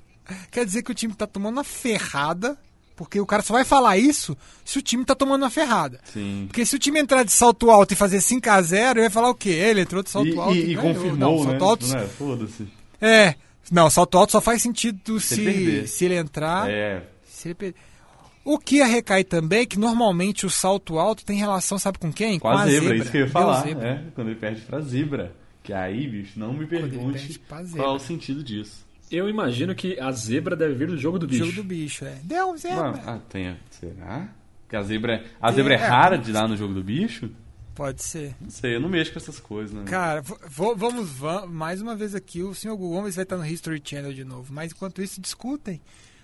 quer dizer que o time tá tomando uma ferrada, porque o cara só vai falar isso se o time tá tomando uma ferrada. Sim. Porque se o time entrar de salto alto e fazer 5x0, ele vai falar o quê? Ele entrou de salto E, alto e- e, confirmou, não, né? salto alto, é? Foda-se. é. Não, salto alto só faz sentido Se se, se ele entrar. É. se ele per- O que recai também é que normalmente o salto alto tem relação, sabe com quem? Com, a, zebra, isso que eu ia falar. zebra. É, quando ele perde pra zebra. Que aí, bicho, não me pergunte qual é zebra. o sentido disso. Eu imagino que a zebra deve vir do jogo do bicho. Jogo do bicho, é. Deu zebra. Mano, ah, tem. a- Será? Que a zebra é, a zebra é É, rara de dar no jogo do bicho? Pode ser. Não sei, eu não mexo com essas coisas, né? Cara, vamos, va- mais uma vez aqui, o senhor Google Gomes vai estar no History Channel de novo. Mas enquanto isso, discutem.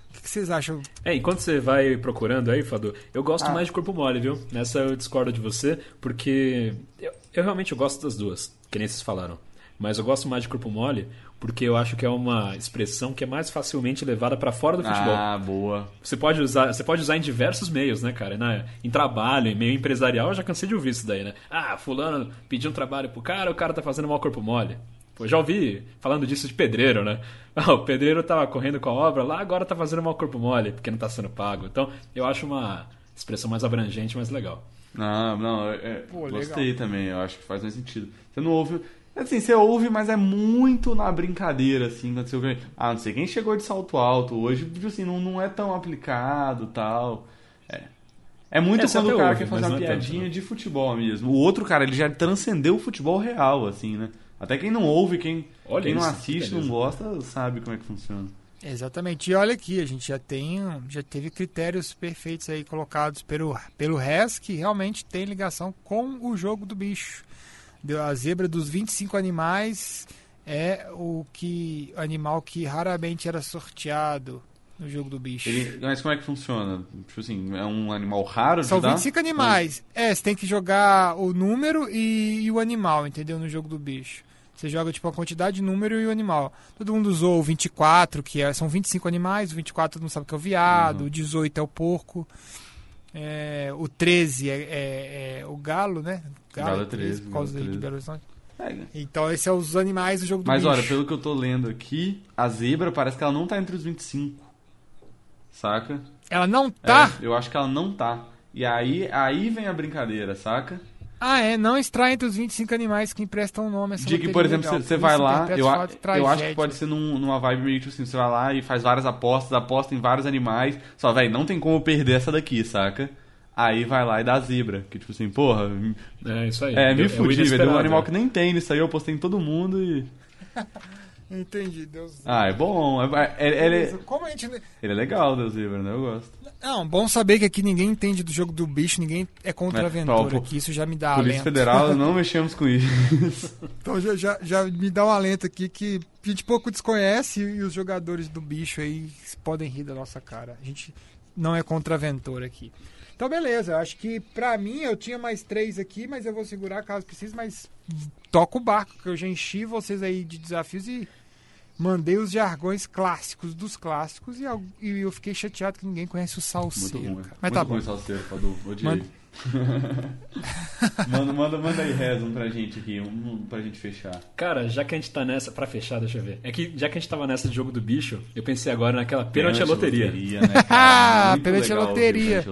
O que, que vocês acham? É, enquanto você vai procurando aí, Fadu, eu gosto Ah. mais de corpo mole, viu? Nessa eu discordo de você, porque eu, eu realmente eu gosto das duas, que nem vocês falaram. Mas eu gosto mais de corpo mole porque eu acho que é uma expressão que é mais facilmente levada pra fora do futebol. Ah, boa. Você pode usar, você pode usar em diversos meios, né, cara? Na- em trabalho, em meio empresarial, eu já cansei de ouvir isso daí, né? Ah, fulano pediu um trabalho pro cara, o cara tá fazendo mal corpo mole. Pô, já ouvi falando disso de pedreiro, né? [LAUGHS] Ah, o pedreiro tava correndo com a obra lá, agora tá fazendo mal corpo mole, porque não tá sendo pago. Então, eu acho uma expressão mais abrangente, mais legal. Não, não, é- é, Pô, gostei também, eu acho que faz mais sentido. Você não ouve. Assim, você ouve, mas é muito na brincadeira, assim, quando você ouve. Ah, não sei quem chegou de salto alto hoje, tipo assim, não, não é tão aplicado tal. É. É muito É, você quando o cara ouve, quer fazer uma não é tanto, piadinha né? de futebol mesmo. O outro cara, ele já transcendeu o futebol real, assim, né? Até quem não ouve, quem, Olha quem não isso, assiste, que não gosta, sabe como é que funciona. Exatamente. E olha aqui, a gente já tem, já teve critérios perfeitos aí colocados pelo, pelo RES que realmente tem ligação com o jogo do bicho. A zebra dos 25 animais é o que animal que raramente era sorteado no jogo do bicho. Ele, mas como é que funciona? Tipo assim, é um animal raro São de dar? 25 animais. É, você tem que jogar o número e, e o animal, entendeu? No jogo do bicho. Você joga tipo a quantidade, o número e o animal. Todo mundo usou o 24, que é, são 25 animais. O 24 todo mundo sabe que é o viado. Uhum. O 18 é o porco. É, o 13 é, é- é o galo, né? Galo é 13, por causa galo é de 13. Belo Horizonte. É. Então, esses são os animais do jogo do Mas bicho. olha, pelo que eu tô lendo aqui, a zebra parece que ela não tá entre os 25. Saca? Ela não tá. É, eu acho que ela não tá. E aí, aí vem a brincadeira, saca? Ah, é. Não extrai entre os 25 animais que emprestam o nome. essa De que, por exemplo, você vai isso lá, eu, a- eu acho que pode ser num- numa vibe meio tipo assim, você vai lá e faz várias apostas, aposta em vários animais, só, velho, não tem como perder essa daqui, saca? Aí vai lá e dá zebra, que tipo assim, porra, É isso aí. é, me o fudi, velho, deu um animal que nem tem nisso aí, eu apostei em todo mundo e... [LAUGHS] Entendi, Deus. Ah, é bom, é, é- ele, é, Como a gente. ele é legal, Deus zebra, né? Eu gosto. Não, bom saber que aqui ninguém entende do jogo do bicho, ninguém é contra É, a aventura, pô, que isso já me dá Polícia alento. Federal, [LAUGHS] não mexemos com isso. Então já, já, já me dá um alento aqui que a gente pouco desconhece e os jogadores do bicho aí podem rir da nossa cara. A gente não é contra a aventura aqui. Então beleza, acho que pra mim eu tinha mais três aqui, mas eu vou segurar caso precise, mas toca o barco, que eu já enchi vocês aí de desafios e mandei os jargões clássicos dos clássicos e, e eu fiquei chateado que ninguém conhece o Muito salseiro. ruim. cara. Mas Muito tá ruim bom. salseiro, Padu. Odiei. Manda- [LAUGHS] manda, manda, manda aí, Reza, um pra gente aqui, um pra gente fechar. Cara, já que a gente tá nessa. Pra fechar, deixa eu ver. É que já que a gente tava nessa de jogo do bicho, eu pensei agora naquela pênalti à loteria. né? [LAUGHS] Muito Pênalti à loteria.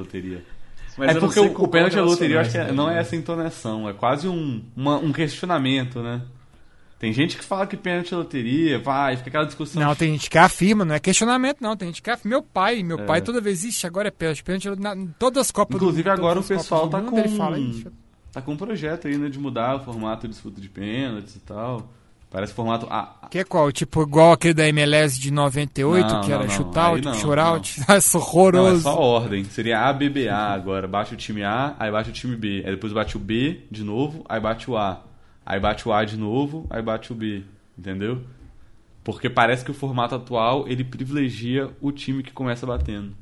Mas é porque o, o pênalti à loteria eu acho que relacionar é- não é essa entonação, é quase um, uma- um questionamento, né? Tem gente que fala que pênalti à loteria, vai, fica aquela discussão. Não, tem gente que afirma, não é questionamento, não. Tem gente que afirma. Meu pai, meu É. pai toda vez, ixi, agora é pênalti, pênalti na, todas as Copas Inclusive, do Mundo. agora o pessoal tá mundo, com- Ele fala, Tá com um projeto aí, né, de mudar o formato de disputa de pênaltis e tal. Parece formato. Ah, que é qual? Tipo, igual aquele da MLS de 98, Não, que era não, shootout, não, shootout. [LAUGHS] Isso Não, é horroroso. só ordem. Seria A, B, B, A agora. Bate o time A, aí bate o time B. Aí depois bate o B de novo, aí bate o A. Aí bate o A de novo, aí bate o B. Entendeu? Porque parece que o formato atual ele privilegia o time que começa batendo.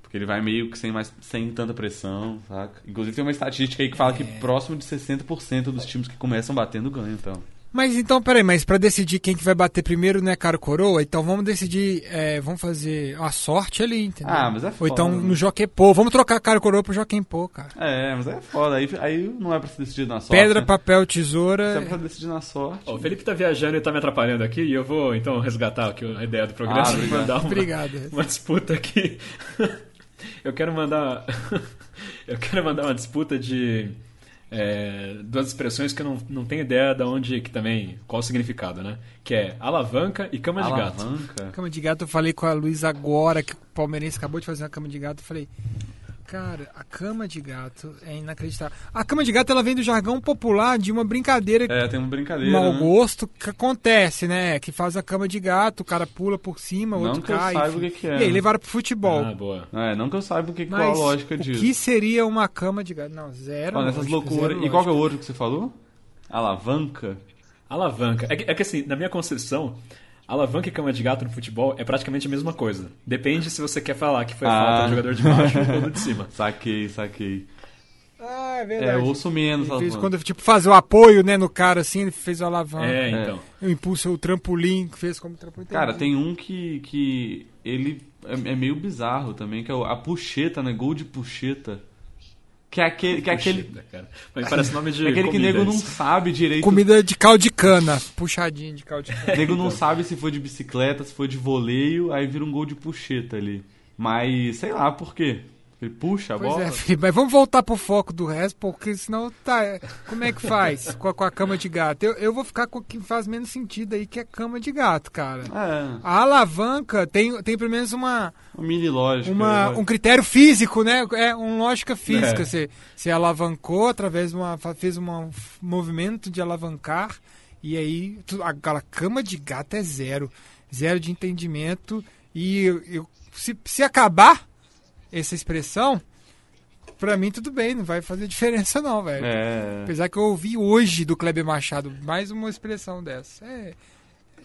Porque ele vai meio que sem, mais, sem tanta pressão, saca? Inclusive tem uma estatística aí que fala que É. próximo de 60% dos times que começam batendo ganham, então. Mas então, peraí, mas pra decidir quem que vai bater primeiro, né, cara, coroa, então vamos decidir, é, vamos fazer a sorte ali, entendeu? Ah, mas é Ou foda, então né? no Jockey Pô, vamos trocar cara coroa pro Jockey Pô, cara. É, mas é foda. Aí, aí não é pra se decidir na sorte. Pedra, né? papel, Se é tesoura. pra decidir na sorte. Ó, o Felipe tá viajando e tá me atrapalhando aqui, e eu vou então resgatar aqui a ideia do programa Ah, e mandar uma, Obrigado. uma disputa aqui. [LAUGHS] eu quero mandar. [LAUGHS] eu quero mandar uma disputa de é, duas expressões que eu não, não tenho ideia de onde que também. qual o significado, né? Que é alavanca e cama de gato. Alavanca. Cama de gato, eu falei com a Luísa agora, que o palmeirense acabou de fazer uma cama de gato. Eu falei, cara, a cama de gato é inacreditável. A cama de gato, ela vem do jargão popular de uma brincadeira É, tem uma brincadeira. mau né? gosto que acontece, né? Que faz a cama de gato, o cara pula por cima, o Não outro que eu cai. saiba enfim. o que que é, E aí né? levaram pro futebol. Ah, boa. É, não que eu saiba o que, qual Mas a lógica o disso. que seria uma cama de gato? Não, zero. Nessas lógica, loucuras. E qual que é o outro que você falou? Alavanca? Alavanca. É que, é que assim, na minha concepção, alavanca e cama de gato no futebol é praticamente a mesma coisa. Depende se você quer falar que foi Ah. falta do jogador de baixo ou do de cima. [LAUGHS] Saquei, saquei. Ah, é É, verdade. eu ouço menos Ele fez quando tipo fazer o apoio, né, no cara assim, ele fez o alavanca. É, então. O impulso, o trampolim, que fez como trampolim. Cara, tem um que, que ele é, é meio bizarro também, que é a puxeta, né? Gol de puxeta. Que é aquele. Que é aquele, Puxeta, cara. Parece nome de é [LAUGHS] aquele que nego não sabe direito. Comida de caldo de cana, puxadinho de caldo de cana. O nego não sabe se foi de bicicleta, se foi de voleio, aí vira um gol de puxeta ali. Mas sei lá por quê. Ele puxa a Pois bola. é, filho, mas vamos voltar pro foco do resto, porque senão tá. Como é que faz [LAUGHS] com a, com a cama de gato? Eu, eu vou ficar com o que faz menos sentido aí, que é cama de gato, cara. É, A alavanca tem, tem pelo menos uma, uma mini lógica. uma, vai. um critério físico, né? É uma lógica física. É. Você, você alavancou através de uma. fez um movimento de alavancar E aí, aquela cama de gato é zero. Zero de entendimento. E eu- se, se acabar essa expressão, pra mim tudo bem, não vai fazer [LAUGHS] diferença não, velho. É. Apesar que eu ouvi hoje do Kleber Machado mais uma expressão dessa. É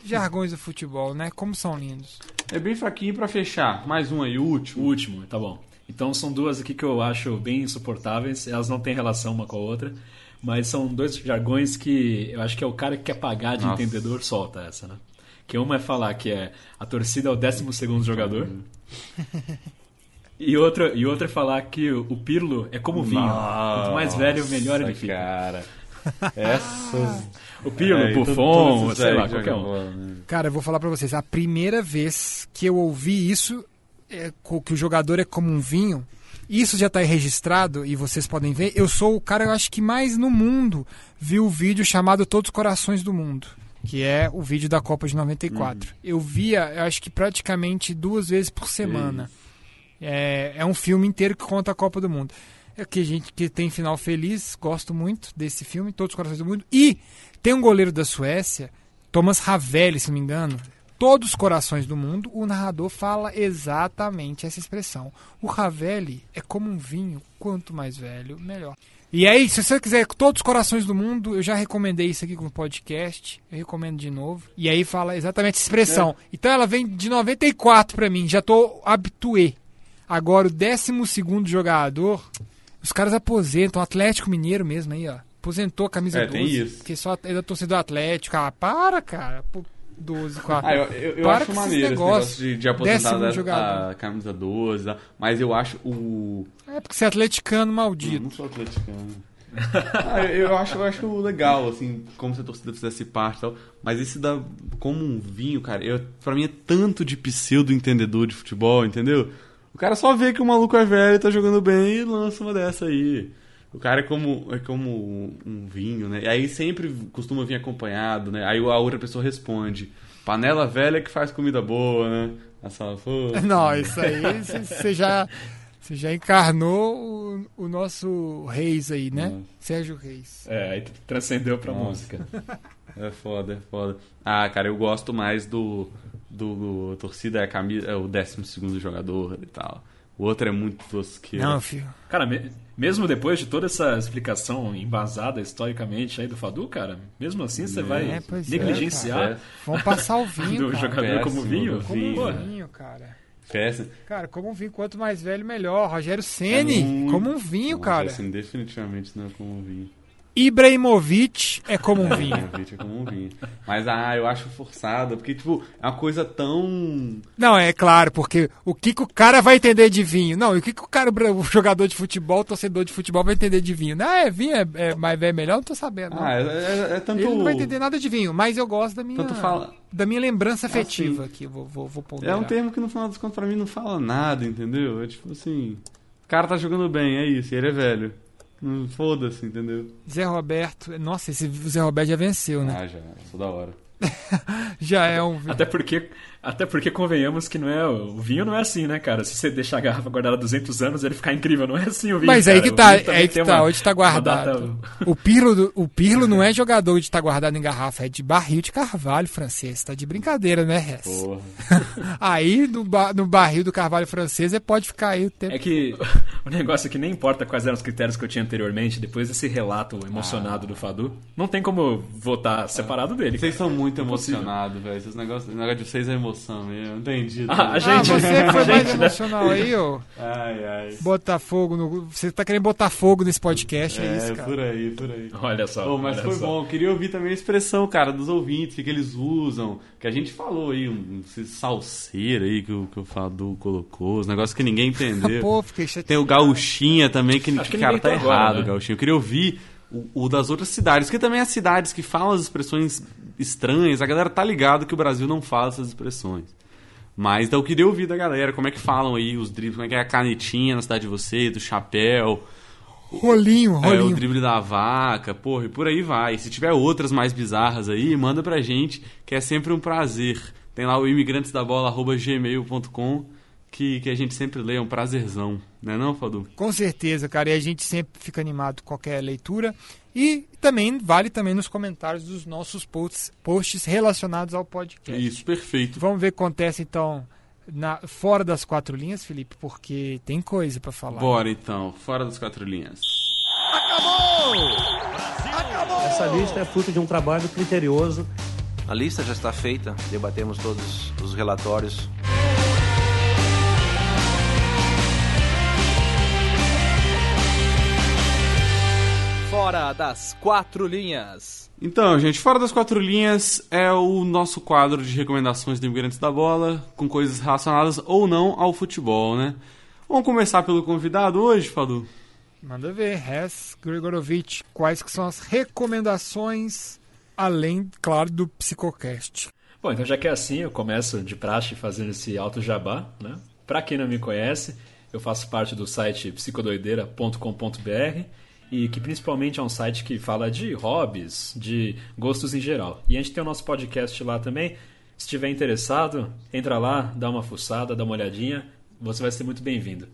jargões do futebol, né? Como são lindos. É bem fraquinho pra fechar. Mais um aí, o O último. último, tá bom. Então são duas aqui que eu acho bem insuportáveis. Elas não têm relação uma com a outra. Mas são dois jargões que eu acho que é o cara que quer pagar de Nossa. entendedor solta essa, né? Que uma é falar que é a torcida é o 12 segundo jogador. [LAUGHS] E outra, e outra é falar que o, Pirlo é como vinho. Quanto mais velho, melhor ele Nossa, fica. cara. [LAUGHS] Essas. O Pirlo, É, Buffon, sei lá, que qualquer um. né? Cara, eu vou falar pra vocês, a primeira vez que eu ouvi isso, é, que o jogador é como um vinho, isso já tá aí registrado e vocês podem ver, eu sou o cara, eu acho que mais no mundo viu o vídeo chamado Todos os Corações do Mundo, que é o vídeo da Copa de 94. Eu via, eu acho que praticamente duas vezes por semana. É, é um filme inteiro que conta a Copa do Mundo. É que a gente que tem final feliz, gosto muito desse filme, Todos os Corações do Mundo. E tem um goleiro da Suécia, Thomas Ravelli, se não me engano. Todos os corações do mundo, o narrador fala exatamente essa expressão. O Ravelli é como um vinho, quanto mais velho, melhor. E aí, se você quiser todos os corações do mundo, eu já recomendei isso aqui no podcast, eu recomendo de novo. E aí fala exatamente essa expressão. Então ela vem de 94 pra mim, já tô habitué. Agora o 12 jogador, os caras aposentam, o Atlético Mineiro mesmo aí, ó. Aposentou a camisa É, 12. tem isso. Porque só é da torcida do Atlético. Ah, para, cara. Pô, 12 com a... Ah, eu, eu, eu acho maneiro esse negócio de, de aposentar da- a camisa 12, tá? mas eu acho o. É porque você é atleticano maldito. não sou atleticano. ah, eu, eu acho, eu acho legal, assim, como se a torcida fizesse parte e tal. Mas esse da. Como um vinho, cara, eu, pra mim é tanto de pseudo entendedor de futebol, entendeu? O cara só vê que o maluco é velho e tá jogando bem e lança uma dessa aí. O cara é como, é como um vinho, né? E aí sempre costuma vir acompanhado, né? Aí a outra pessoa responde: panela velha que faz comida boa, né? Essa, pô, [LAUGHS] Não, isso aí você já, você já encarnou o, o nosso Reis aí, né? Nossa. Sérgio Reis. É, aí transcendeu pra Nossa. música. É foda, é foda. Ah, cara, eu gosto mais do. Do, do torcida é, a camisa, é o 12 jogador e tal. O outro é muito tosqueiro. Não, filho. Cara, me- mesmo depois de toda essa explicação embasada historicamente aí do Fadu, cara, mesmo assim você vai É, é, negligenciar Vamos passar o vinho, [LAUGHS] do cara. jogador como péssimo, vinho? do Como vinho. um vinho, cara. Festa. Cara, como um vinho, quanto mais velho, melhor. Rogério Ceni, É muito- como um vinho, cara. Assim, definitivamente não é como um vinho. Ibrahimovic é como um vinho. Realmente é como um vinho. Mas, ah, eu acho forçado, porque, tipo, é uma coisa tão. Não, é claro, porque o que, que o cara vai entender de vinho? Não, e o que, que o cara, o jogador de futebol, o torcedor de futebol vai entender de vinho? Não, é vinho, é, é mais é melhor, não tô sabendo. não. Ah, é, é- é tanto. Ele não vai entender nada de vinho, mas eu gosto da minha, Tanto fala- da minha lembrança Assim, afetiva aqui. Vou, vou, vou É ponderar. um termo que no final dos contos pra mim não fala nada, entendeu? É tipo assim. O cara tá jogando bem, é isso, ele é velho. Foda-se, entendeu? Zé Roberto, nossa, esse Zé Roberto já venceu, né? Ah, já, sou da hora. [LAUGHS] Já é um. Até porque, até porque convenhamos que não é o vinho não é assim, né, cara? Se você deixar a garrafa guardada 200 anos, ele ficar incrível, não é assim o vinho. Mas aí cara. que tá, vinho também aí que tá, uma- onde tá guardado. data- O Pirlo, o Pirlo não [LAUGHS] é jogador de estar guardado em garrafa, é de barril de carvalho francês. Tá de brincadeira, né, Rez? Porra. [LAUGHS] Aí no, ba- no barril do carvalho francês, ele pode ficar aí o tempo. É que [LAUGHS] o negócio é que nem importa quais eram os critérios que eu tinha anteriormente, depois desse relato emocionado do Fadu, não tem como votar separado dele. Vocês cara. são muito emocionados, velho. Esses negócios, esse negócio de vocês é emoção mesmo. Entendi. Ah, a Ah, gente- você que [LAUGHS] foi mais gente, né? emocional aí, ô. Ai, ai. Botafogo no. Você tá querendo botar fogo nesse podcast, é, É, isso, cara. por aí, por aí. Olha só. Ô, mas olha foi só. bom. Eu queria ouvir também a expressão, cara, dos ouvintes, o que, que eles usam. Que a gente falou aí, um, esse salseiro aí que o, que o Fadu colocou, os negócios que ninguém entendeu. [LAUGHS] Pô, fiquei chateado. Tem o Gauchinha também, que, que cara, tá tá agora, errado, né? o Gauchinho. Eu queria ouvir o, o das outras cidades, que também as cidades que falam as expressões estranhas, a galera tá ligado que o Brasil não fala essas expressões. Mas então, eu queria ouvir da galera como é que falam aí os dribles, como é que é a canetinha na cidade de vocês, do chapéu, Rolinho, é, o rolinho. drible da vaca, porra, e por aí vai. Se tiver outras mais bizarras aí, manda pra gente, que é sempre um prazer. Tem lá o imigrantesdabola.gmail.com que, que a gente sempre lê, é um prazerzão. Não é não, Fadu? Com certeza, cara. E a gente sempre fica animado com qualquer leitura. E também vale também nos comentários dos nossos posts, posts relacionados ao podcast. Isso, perfeito. Vamos ver o que acontece então na, fora das quatro linhas, Felipe, porque tem coisa para falar. Bora então, fora das quatro linhas. Essa lista é fruto de um trabalho criterioso. A lista já está feita, debatemos todos os relatórios. Fora das quatro linhas. Então, gente, Fora das Quatro Linhas é o nosso quadro de recomendações de imigrantes da bola, com coisas relacionadas ou não ao futebol, né? Vamos começar pelo convidado hoje, Fadu? Manda ver, Res Gregorovich, quais que são as recomendações, além, claro, do Psicocast? Bom, então já que é assim, eu começo de praxe fazendo esse alto jabá, né? Pra quem não me conhece, eu faço parte do site psicodoideira.com.br e que principalmente é um site que fala de hobbies, de gostos em geral. E a gente tem o nosso podcast lá também. Se estiver interessado, entra lá, dá uma fuçada, dá uma olhadinha, você vai ser muito bem-vindo.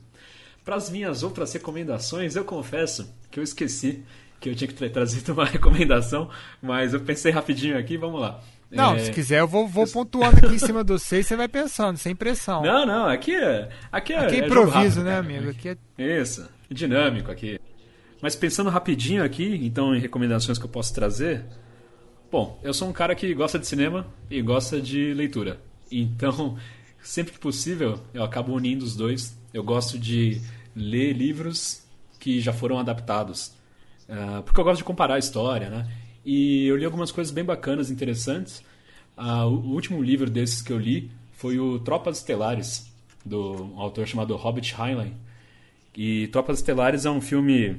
Para as minhas outras recomendações, eu confesso que eu esqueci que eu tinha que tra trazer [LAUGHS] uma recomendação, mas eu pensei rapidinho aqui, vamos lá. Não, é... se quiser eu vou, vou pontuando aqui em cima você e você vai pensando, sem pressão. Não, não, aqui é. Aqui é, aqui é improviso, é né, amigo? Aqui é... Isso, dinâmico aqui. Mas pensando rapidinho aqui, então, em recomendações que eu posso trazer. Bom, eu sou um cara que gosta de cinema e gosta de leitura. Então, [LAUGHS] sempre que possível, eu acabo unindo os dois. Eu gosto de ler livros que já foram adaptados. Uh, porque eu gosto de comparar a história, né? E eu li algumas coisas bem bacanas, interessantes. Uh, o último livro desses que eu li foi o Tropas Estelares, do um autor chamado Robert Heinlein. E Tropas Estelares é um filme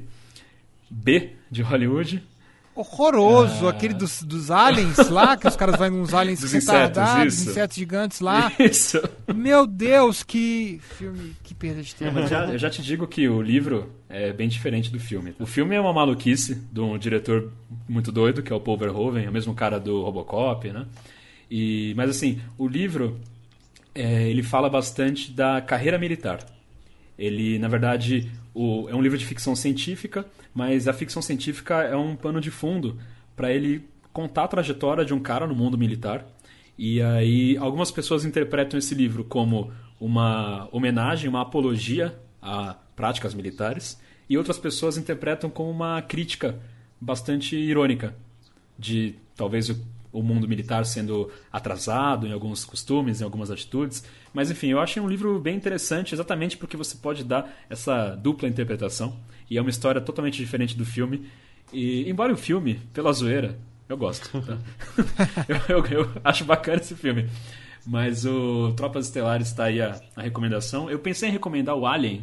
B de Hollywood. Horroroso, ah. aquele dos, dos aliens lá, que os caras vão nos aliens [LAUGHS] dos insetos, isso. insetos gigantes lá. Isso. Meu Deus, que filme, que perda de tempo. já, eu já te digo que o livro é bem diferente do filme. O filme é uma maluquice de um diretor muito doido, que é o Paul Verhoeven, é o mesmo cara do Robocop, né? E, mas assim, o livro é, ele fala bastante da carreira militar. Ele, na verdade, o, é um livro de ficção científica, mas a ficção científica é um pano de fundo para ele contar a trajetória de um cara no mundo militar. E aí algumas pessoas interpretam esse livro como uma homenagem, uma apologia a práticas militares, e outras pessoas interpretam como uma crítica bastante irônica de talvez o mundo militar sendo atrasado em alguns costumes, em algumas atitudes. Mas enfim, eu achei um livro bem interessante, exatamente porque você pode dar essa dupla interpretação. E é uma história totalmente diferente do filme. E, embora o filme, pela zoeira, eu gosto. Tá? [LAUGHS] eu, eu, eu, acho bacana esse filme. Mas o Tropas Estelares está aí a, a recomendação. Eu pensei em recomendar o Alien,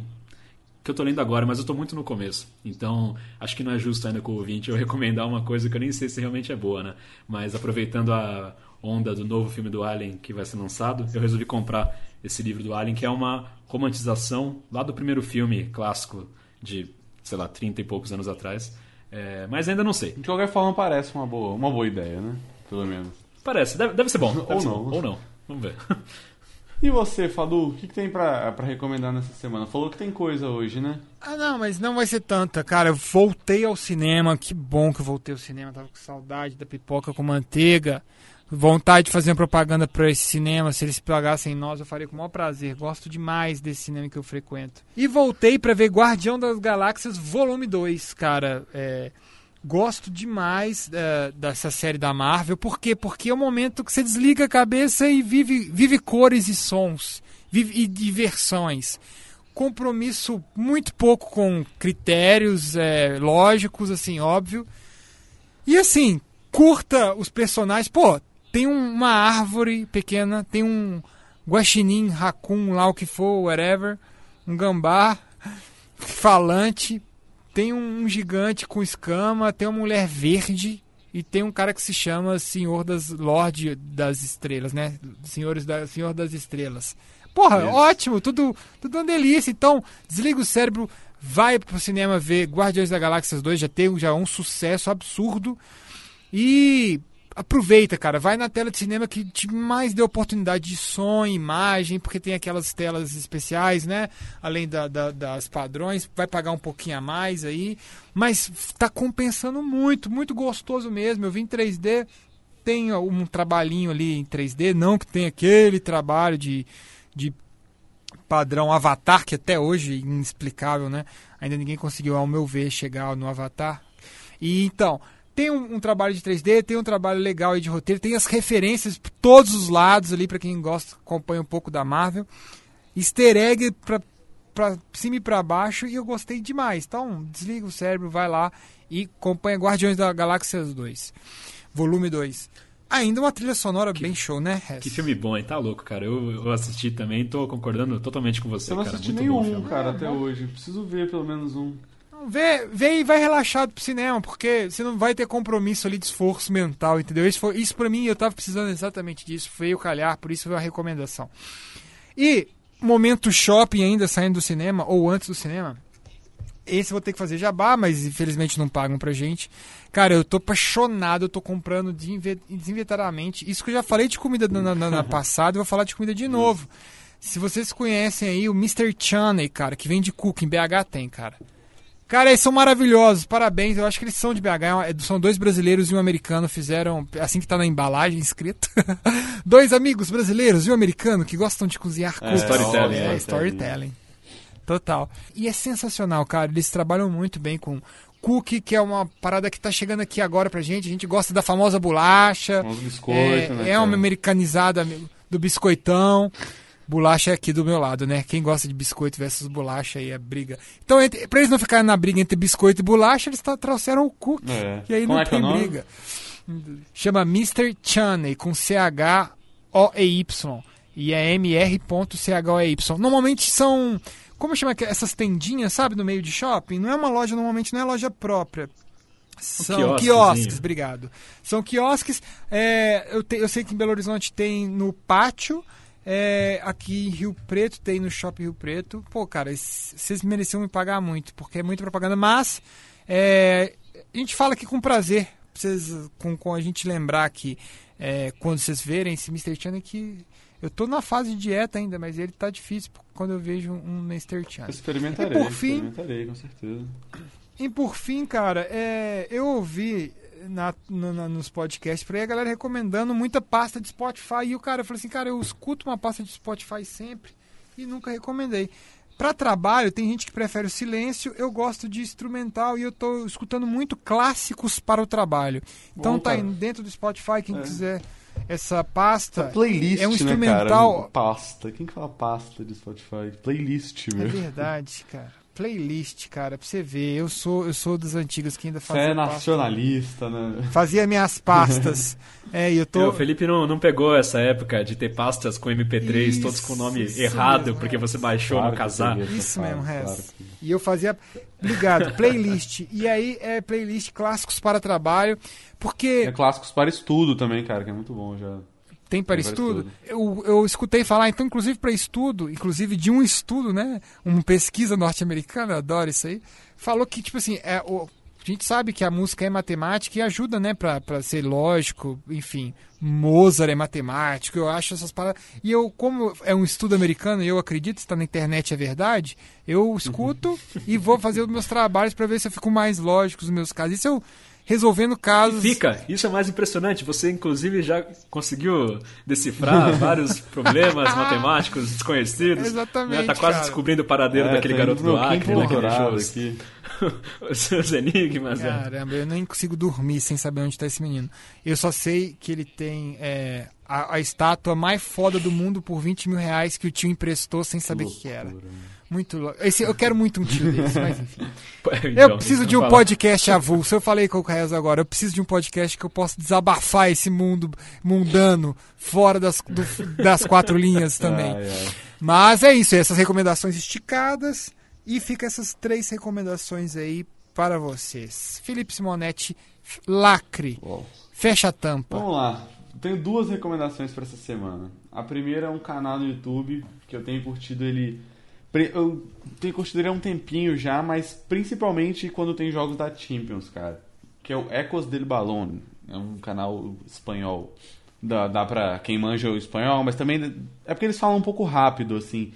que eu tô lendo agora, mas eu tô muito no começo. Então, acho que não é justo ainda com o ouvinte eu recomendar uma coisa que eu nem sei se realmente é boa, né? Mas aproveitando a onda do novo filme do Alien que vai ser lançado, eu resolvi comprar esse livro do Alien, que é uma romantização lá do primeiro filme clássico de, sei lá, 30 e poucos anos atrás. É, mas ainda não sei. De qualquer forma, parece uma boa, uma boa ideia, né? Pelo menos. Parece, deve, deve ser bom. [LAUGHS] Deve ou ser não. Bom. Ou não. Vamos ver. [LAUGHS] E você, Fadu, o que, que tem pra, recomendar nessa semana? Falou que tem coisa hoje, né? Ah, não, mas não vai ser tanta, cara. Eu voltei ao cinema, que bom que eu voltei ao cinema. Tava com saudade da pipoca com manteiga. Vontade de fazer uma propaganda pra esse cinema. Se eles pagassem nós, eu faria com o maior prazer. Gosto demais desse cinema que eu frequento. E voltei para ver Guardião das Galáxias Volume 2, cara. É gosto demais uh, dessa série da Marvel. Por quê? Porque é o momento que você desliga a cabeça e vive, vive cores e sons vive, e diversões. Compromisso muito pouco com critérios é, lógicos, assim, óbvio. E assim, curta os personagens. Pô, tem um, uma árvore pequena, tem um guaxinim, raccoon, lá o que for, whatever, um gambá [LAUGHS] falante, tem um gigante com escama, tem uma mulher verde e tem um cara que se chama Senhor das Lorde das Estrelas, né? Senhores da Senhor das Estrelas. Porra, Isso. ótimo, tudo tudo uma delícia. Então, desliga o cérebro, vai pro cinema ver Guardiões da Galáxia 2, já tem já é um sucesso absurdo. E aproveita, cara. Vai na tela de cinema que te mais dê oportunidade de som, imagem, porque tem aquelas telas especiais, né? Além da, da, das padrões, vai pagar um pouquinho a mais aí. Mas tá compensando muito, muito gostoso mesmo. Eu vi em 3D, tem um trabalhinho ali em 3D, não que tem aquele trabalho de, de padrão Avatar, que até hoje é inexplicável, né? Ainda ninguém conseguiu, ao meu ver, chegar no Avatar. E então, tem um, um, trabalho de 3D, tem um trabalho legal aí de roteiro, tem as referências por todos os lados ali para quem gosta, acompanha um pouco da Marvel. Easter egg pra, pra cima e pra baixo e eu gostei demais. Então, desliga o cérebro, vai lá e acompanha Guardiões da Galáxia 2, volume 2. Ainda uma trilha sonora que, bem show, né? Hess? Que filme bom, hein? Tá louco, cara. Eu, eu assisti também, tô concordando totalmente com você, eu não cara. assisti nenhum, cara, até hoje. Preciso ver pelo menos um. Vê, vê e vai relaxado pro cinema, porque você não vai ter compromisso ali de esforço mental, entendeu? Isso, foi, isso pra mim, eu tava precisando exatamente disso. Veio calhar, por isso foi a recomendação. E, momento shopping ainda saindo do cinema, ou antes do cinema. Esse eu vou ter que fazer jabá, mas infelizmente não pagam pra gente. Cara, eu tô apaixonado, eu tô comprando desinvetadamente. Isso que eu já falei de comida na, na, na [LAUGHS] passada, eu vou falar de comida de novo. Se vocês conhecem aí o Mr. Chaney, cara, que vem de Cook, em BH tem, cara. Cara, eles são maravilhosos, parabéns. Eu acho que eles são de BH, é são dois brasileiros e um americano, fizeram, assim que tá na embalagem escrito. [LAUGHS] dois amigos brasileiros e um americano que gostam de cozinhar é, storytelling, é, é, storytelling. Total. E é sensacional, cara. Eles trabalham muito bem com cookie, que é uma parada que tá chegando aqui agora pra gente. A gente gosta da famosa bolacha. Biscoito, é, né, é uma americanizada do biscoitão. Bolacha é aqui do meu lado, né? Quem gosta de biscoito versus bolacha aí é briga. Então, entre, pra eles não ficarem na briga entre biscoito e bolacha, eles trouxeram o cookie. É. E aí Como não é, é tem briga. Chama Mr. Chaney, com C-H-O-E-Y. E é M-R.C-H-O-E-Y. Normalmente são. Como chama essas tendinhas, sabe? No meio de shopping? Não é uma loja, normalmente não é loja própria. São quiosques, obrigado. São quiosques. É, eu, te, eu sei que em Belo Horizonte tem no pátio. É, aqui em Rio Preto, tem no Shopping Rio Preto. Pô, cara, vocês mereciam me pagar muito, porque é muita propaganda. Mas é, a gente fala aqui com prazer, pra vocês, com, com a gente lembrar que é, quando vocês verem esse Mr. Chan que eu tô na fase de dieta ainda, mas ele tá difícil quando eu vejo um Mr. Chan. Experimentarei, e por fim, experimentarei, com certeza. E por fim, cara, é, eu ouvi na, na, nos podcasts por aí, a galera recomendando muita pasta de Spotify. E o cara falou assim, cara, eu escuto uma pasta de Spotify sempre e nunca recomendei. Para trabalho, tem gente que prefere o silêncio, eu gosto de instrumental e eu tô escutando muito clássicos para o trabalho. Então Bom, tá aí dentro do Spotify, quem é. quiser essa pasta. Essa playlist, é um instrumental. Né, cara? Pasta. Quem que fala pasta de Spotify? Playlist, meu. É verdade, cara playlist, cara, pra você ver. Eu sou, eu sou dos antigos que ainda fazia. Você é nacionalista, pasta, né? Fazia minhas pastas. [LAUGHS] é, e eu tô. O Felipe não, não pegou essa época de ter pastas com MP3, isso, todos com o nome errado, mesmo, porque é. você baixou claro no casar. Isso mesmo, claro que... E eu fazia. Ligado, playlist. e aí é playlist clássicos para trabalho. Porque. É clássicos para estudo também, cara, que é muito bom já. Tem para estudo? Eu, eu escutei falar, então, inclusive para estudo, inclusive de um estudo, né? Uma pesquisa norte-americana, adoro isso aí. Falou que, tipo assim, é, o, a gente sabe que a música é matemática e ajuda, né, para ser lógico, enfim. Mozart é matemático, eu acho essas paradas. E eu, como é um estudo americano e eu acredito, está na internet é verdade, eu escuto e vou fazer os meus trabalhos para ver se eu fico mais lógico nos meus casos. Isso eu resolvendo casos. E fica, isso é mais impressionante. Você, inclusive, já conseguiu decifrar [LAUGHS] vários problemas matemáticos desconhecidos. Exatamente. Né? Tá quase cara. descobrindo o paradeiro é, daquele garoto do Acre, né? Aqui. [LAUGHS] Os seus enigmas. É. Caramba, é. eu nem consigo dormir sem saber onde está esse menino. Eu só sei que ele tem é, a, a, estátua mais foda do mundo por 20 mil reais que o tio emprestou sem saber o que, que era. Muito louco. Esse, eu quero muito um tio [LAUGHS] desse, mas enfim. Então, eu preciso de um podcast avulso. Eu falei com o Caes agora. Eu preciso de um podcast que eu possa desabafar esse mundo mundano fora das, do, das quatro linhas [LAUGHS] também. Ai, ai. Mas é isso. Essas recomendações esticadas. E fica essas três recomendações aí para vocês. Felipe Simonetti, lacre. Fecha a tampa. Vamos lá. Tenho duas recomendações para essa semana. A primeira é um canal no YouTube que eu tenho curtido ele eu tenho curtido ele há um tempinho já, mas principalmente quando tem jogos da Champions, cara. que é o Ecos del Balón. É um canal espanhol. Dá, dá pra quem manja o espanhol, mas também é porque eles falam um pouco rápido, assim.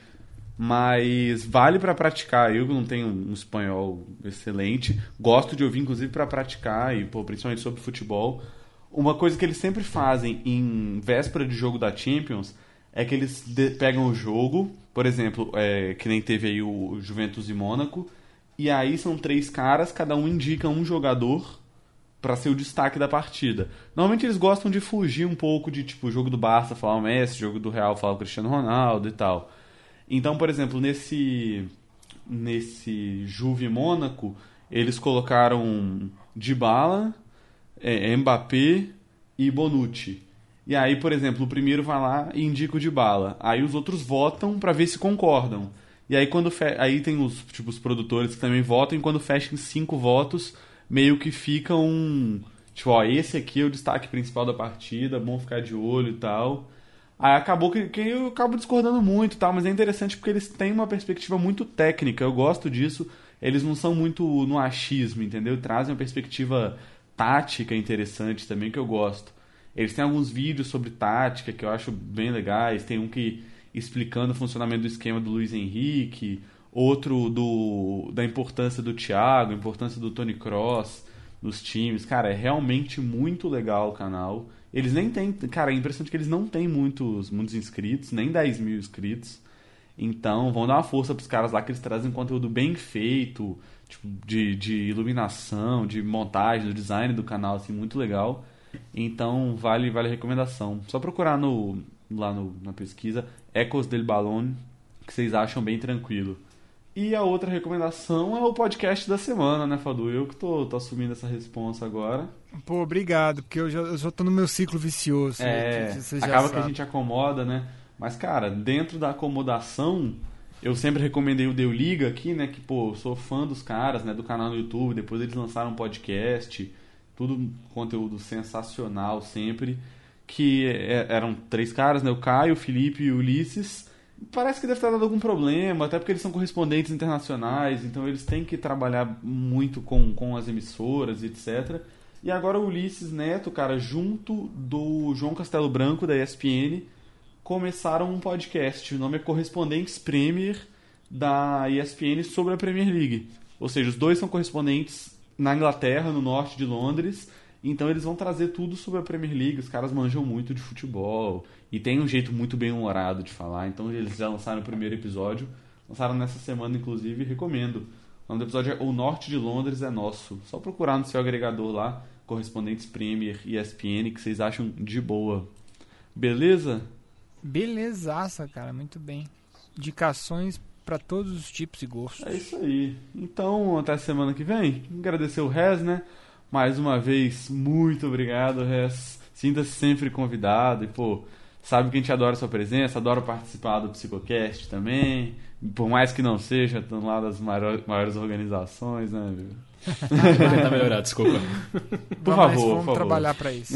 Mas vale para praticar. Eu não tenho um espanhol excelente. Gosto de ouvir, inclusive, para praticar, e pô, principalmente sobre futebol. Uma coisa que eles sempre fazem em véspera de jogo da Champions é que eles pegam o jogo, por exemplo, é, que nem teve aí o Juventus e Mônaco, e aí são três caras, cada um indica um jogador para ser o destaque da partida. Normalmente eles gostam de fugir um pouco de tipo o jogo do Barça falar o Messi, jogo do Real falar o Cristiano Ronaldo e tal. Então, por exemplo, nesse nesse Juve Mônaco, eles colocaram Dybala, é, Mbappé e Bonucci. E aí, por exemplo, o primeiro vai lá e indica o Dybala. Aí os outros votam para ver se concordam. E aí quando fe... aí tem os tipo os produtores que também votam e quando fecham cinco votos, meio que fica um. Tipo, ó, esse aqui é o destaque principal da partida, bom ficar de olho e tal. Aí acabou que, que eu acabo discordando muito tal, mas é interessante porque eles têm uma perspectiva muito técnica, eu gosto disso. Eles não são muito no achismo, entendeu? Trazem uma perspectiva tática interessante também que eu gosto. Eles têm alguns vídeos sobre tática que eu acho bem legais. Tem um que explicando o funcionamento do esquema do Luiz Henrique outro do da importância do Thiago, importância do Tony Cross nos times. Cara, é realmente muito legal o canal. Eles nem têm. Cara, é impressionante que eles não têm muitos, muitos inscritos, nem 10 mil inscritos. Então, vão dar uma força pros caras lá que eles trazem conteúdo bem feito, tipo, de, de iluminação, de montagem, do design do canal, assim, muito legal. Então, vale, vale a recomendação. Só procurar no, lá no, na pesquisa Ecos del Balón, que vocês acham bem tranquilo. E a outra recomendação é o podcast da semana, né, Fadu? Eu que tô, tô assumindo essa responsa agora. Pô, obrigado, porque eu já, eu já tô no meu ciclo vicioso. É, acaba sabe. que a gente acomoda, né? Mas, cara, dentro da acomodação, eu sempre recomendei o Deu Liga aqui, né? Que, pô, sou fã dos caras, né? Do canal no YouTube. Depois eles lançaram um podcast. Tudo conteúdo sensacional sempre. Que é, eram três caras, né? O Caio, o Felipe e o Ulisses Parece que deve ter dado algum problema, até porque eles são correspondentes internacionais, então eles têm que trabalhar muito com, com as emissoras, etc. E agora o Ulisses Neto, cara, junto do João Castelo Branco, da ESPN, começaram um podcast. O nome é Correspondentes Premier da ESPN sobre a Premier League. Ou seja, os dois são correspondentes na Inglaterra, no norte de Londres, então eles vão trazer tudo sobre a Premier League. Os caras manjam muito de futebol e tem um jeito muito bem humorado de falar. Então eles já lançaram o primeiro episódio, lançaram nessa semana inclusive, recomendo. O nome do episódio é O Norte de Londres é Nosso. Só procurar no seu agregador lá, correspondentes Premier e ESPN, que vocês acham de boa. Beleza? Belezaça, cara, muito bem. Indicações para todos os tipos e gostos. É isso aí. Então, até semana que vem. Agradecer o Rez, né? Mais uma vez, muito obrigado, Rez. Sinta-se sempre convidado e, pô, sabe que a gente adora a sua presença, adora participar do Psicocast também. Por mais que não seja, estão lá das maiores, organizações, né, viu? Vou tentar melhorar, desculpa. Por favor, vamos por favor. trabalhar para isso.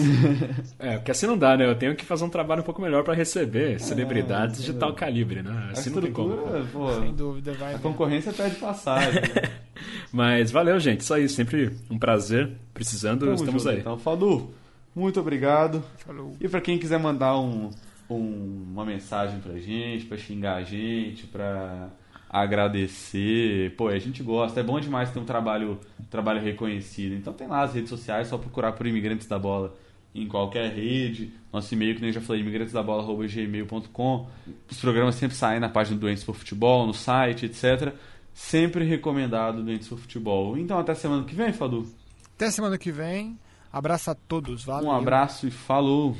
É, porque assim não dá, né? Eu tenho que fazer um trabalho um pouco melhor para receber celebridades é, de tal calibre, né? Assim não tem como. Pô, Sem dúvida, vai. A concorrência pede passagem. Né? [LAUGHS] Mas valeu, gente. Isso aí, sempre um prazer. Precisando, Tamo estamos junto, aí. Então, Fadu, muito obrigado. Falou. E para quem quiser mandar um, um, uma mensagem pra gente, para xingar a gente, para agradecer. Pô, a gente gosta. É bom demais ter um trabalho, trabalho reconhecido. Então tem lá as redes sociais, só procurar por Imigrantes da Bola em qualquer rede. Nosso e-mail, que nem eu já falei, imigrantesdabola.gmail.com. Os programas sempre saem na página do Doentes por Futebol, no site, etc. Sempre recomendado Doentes por Futebol. Então até semana que vem, Fadu. Até semana que vem. Abraço a todos. Valeu. Um abraço e falou.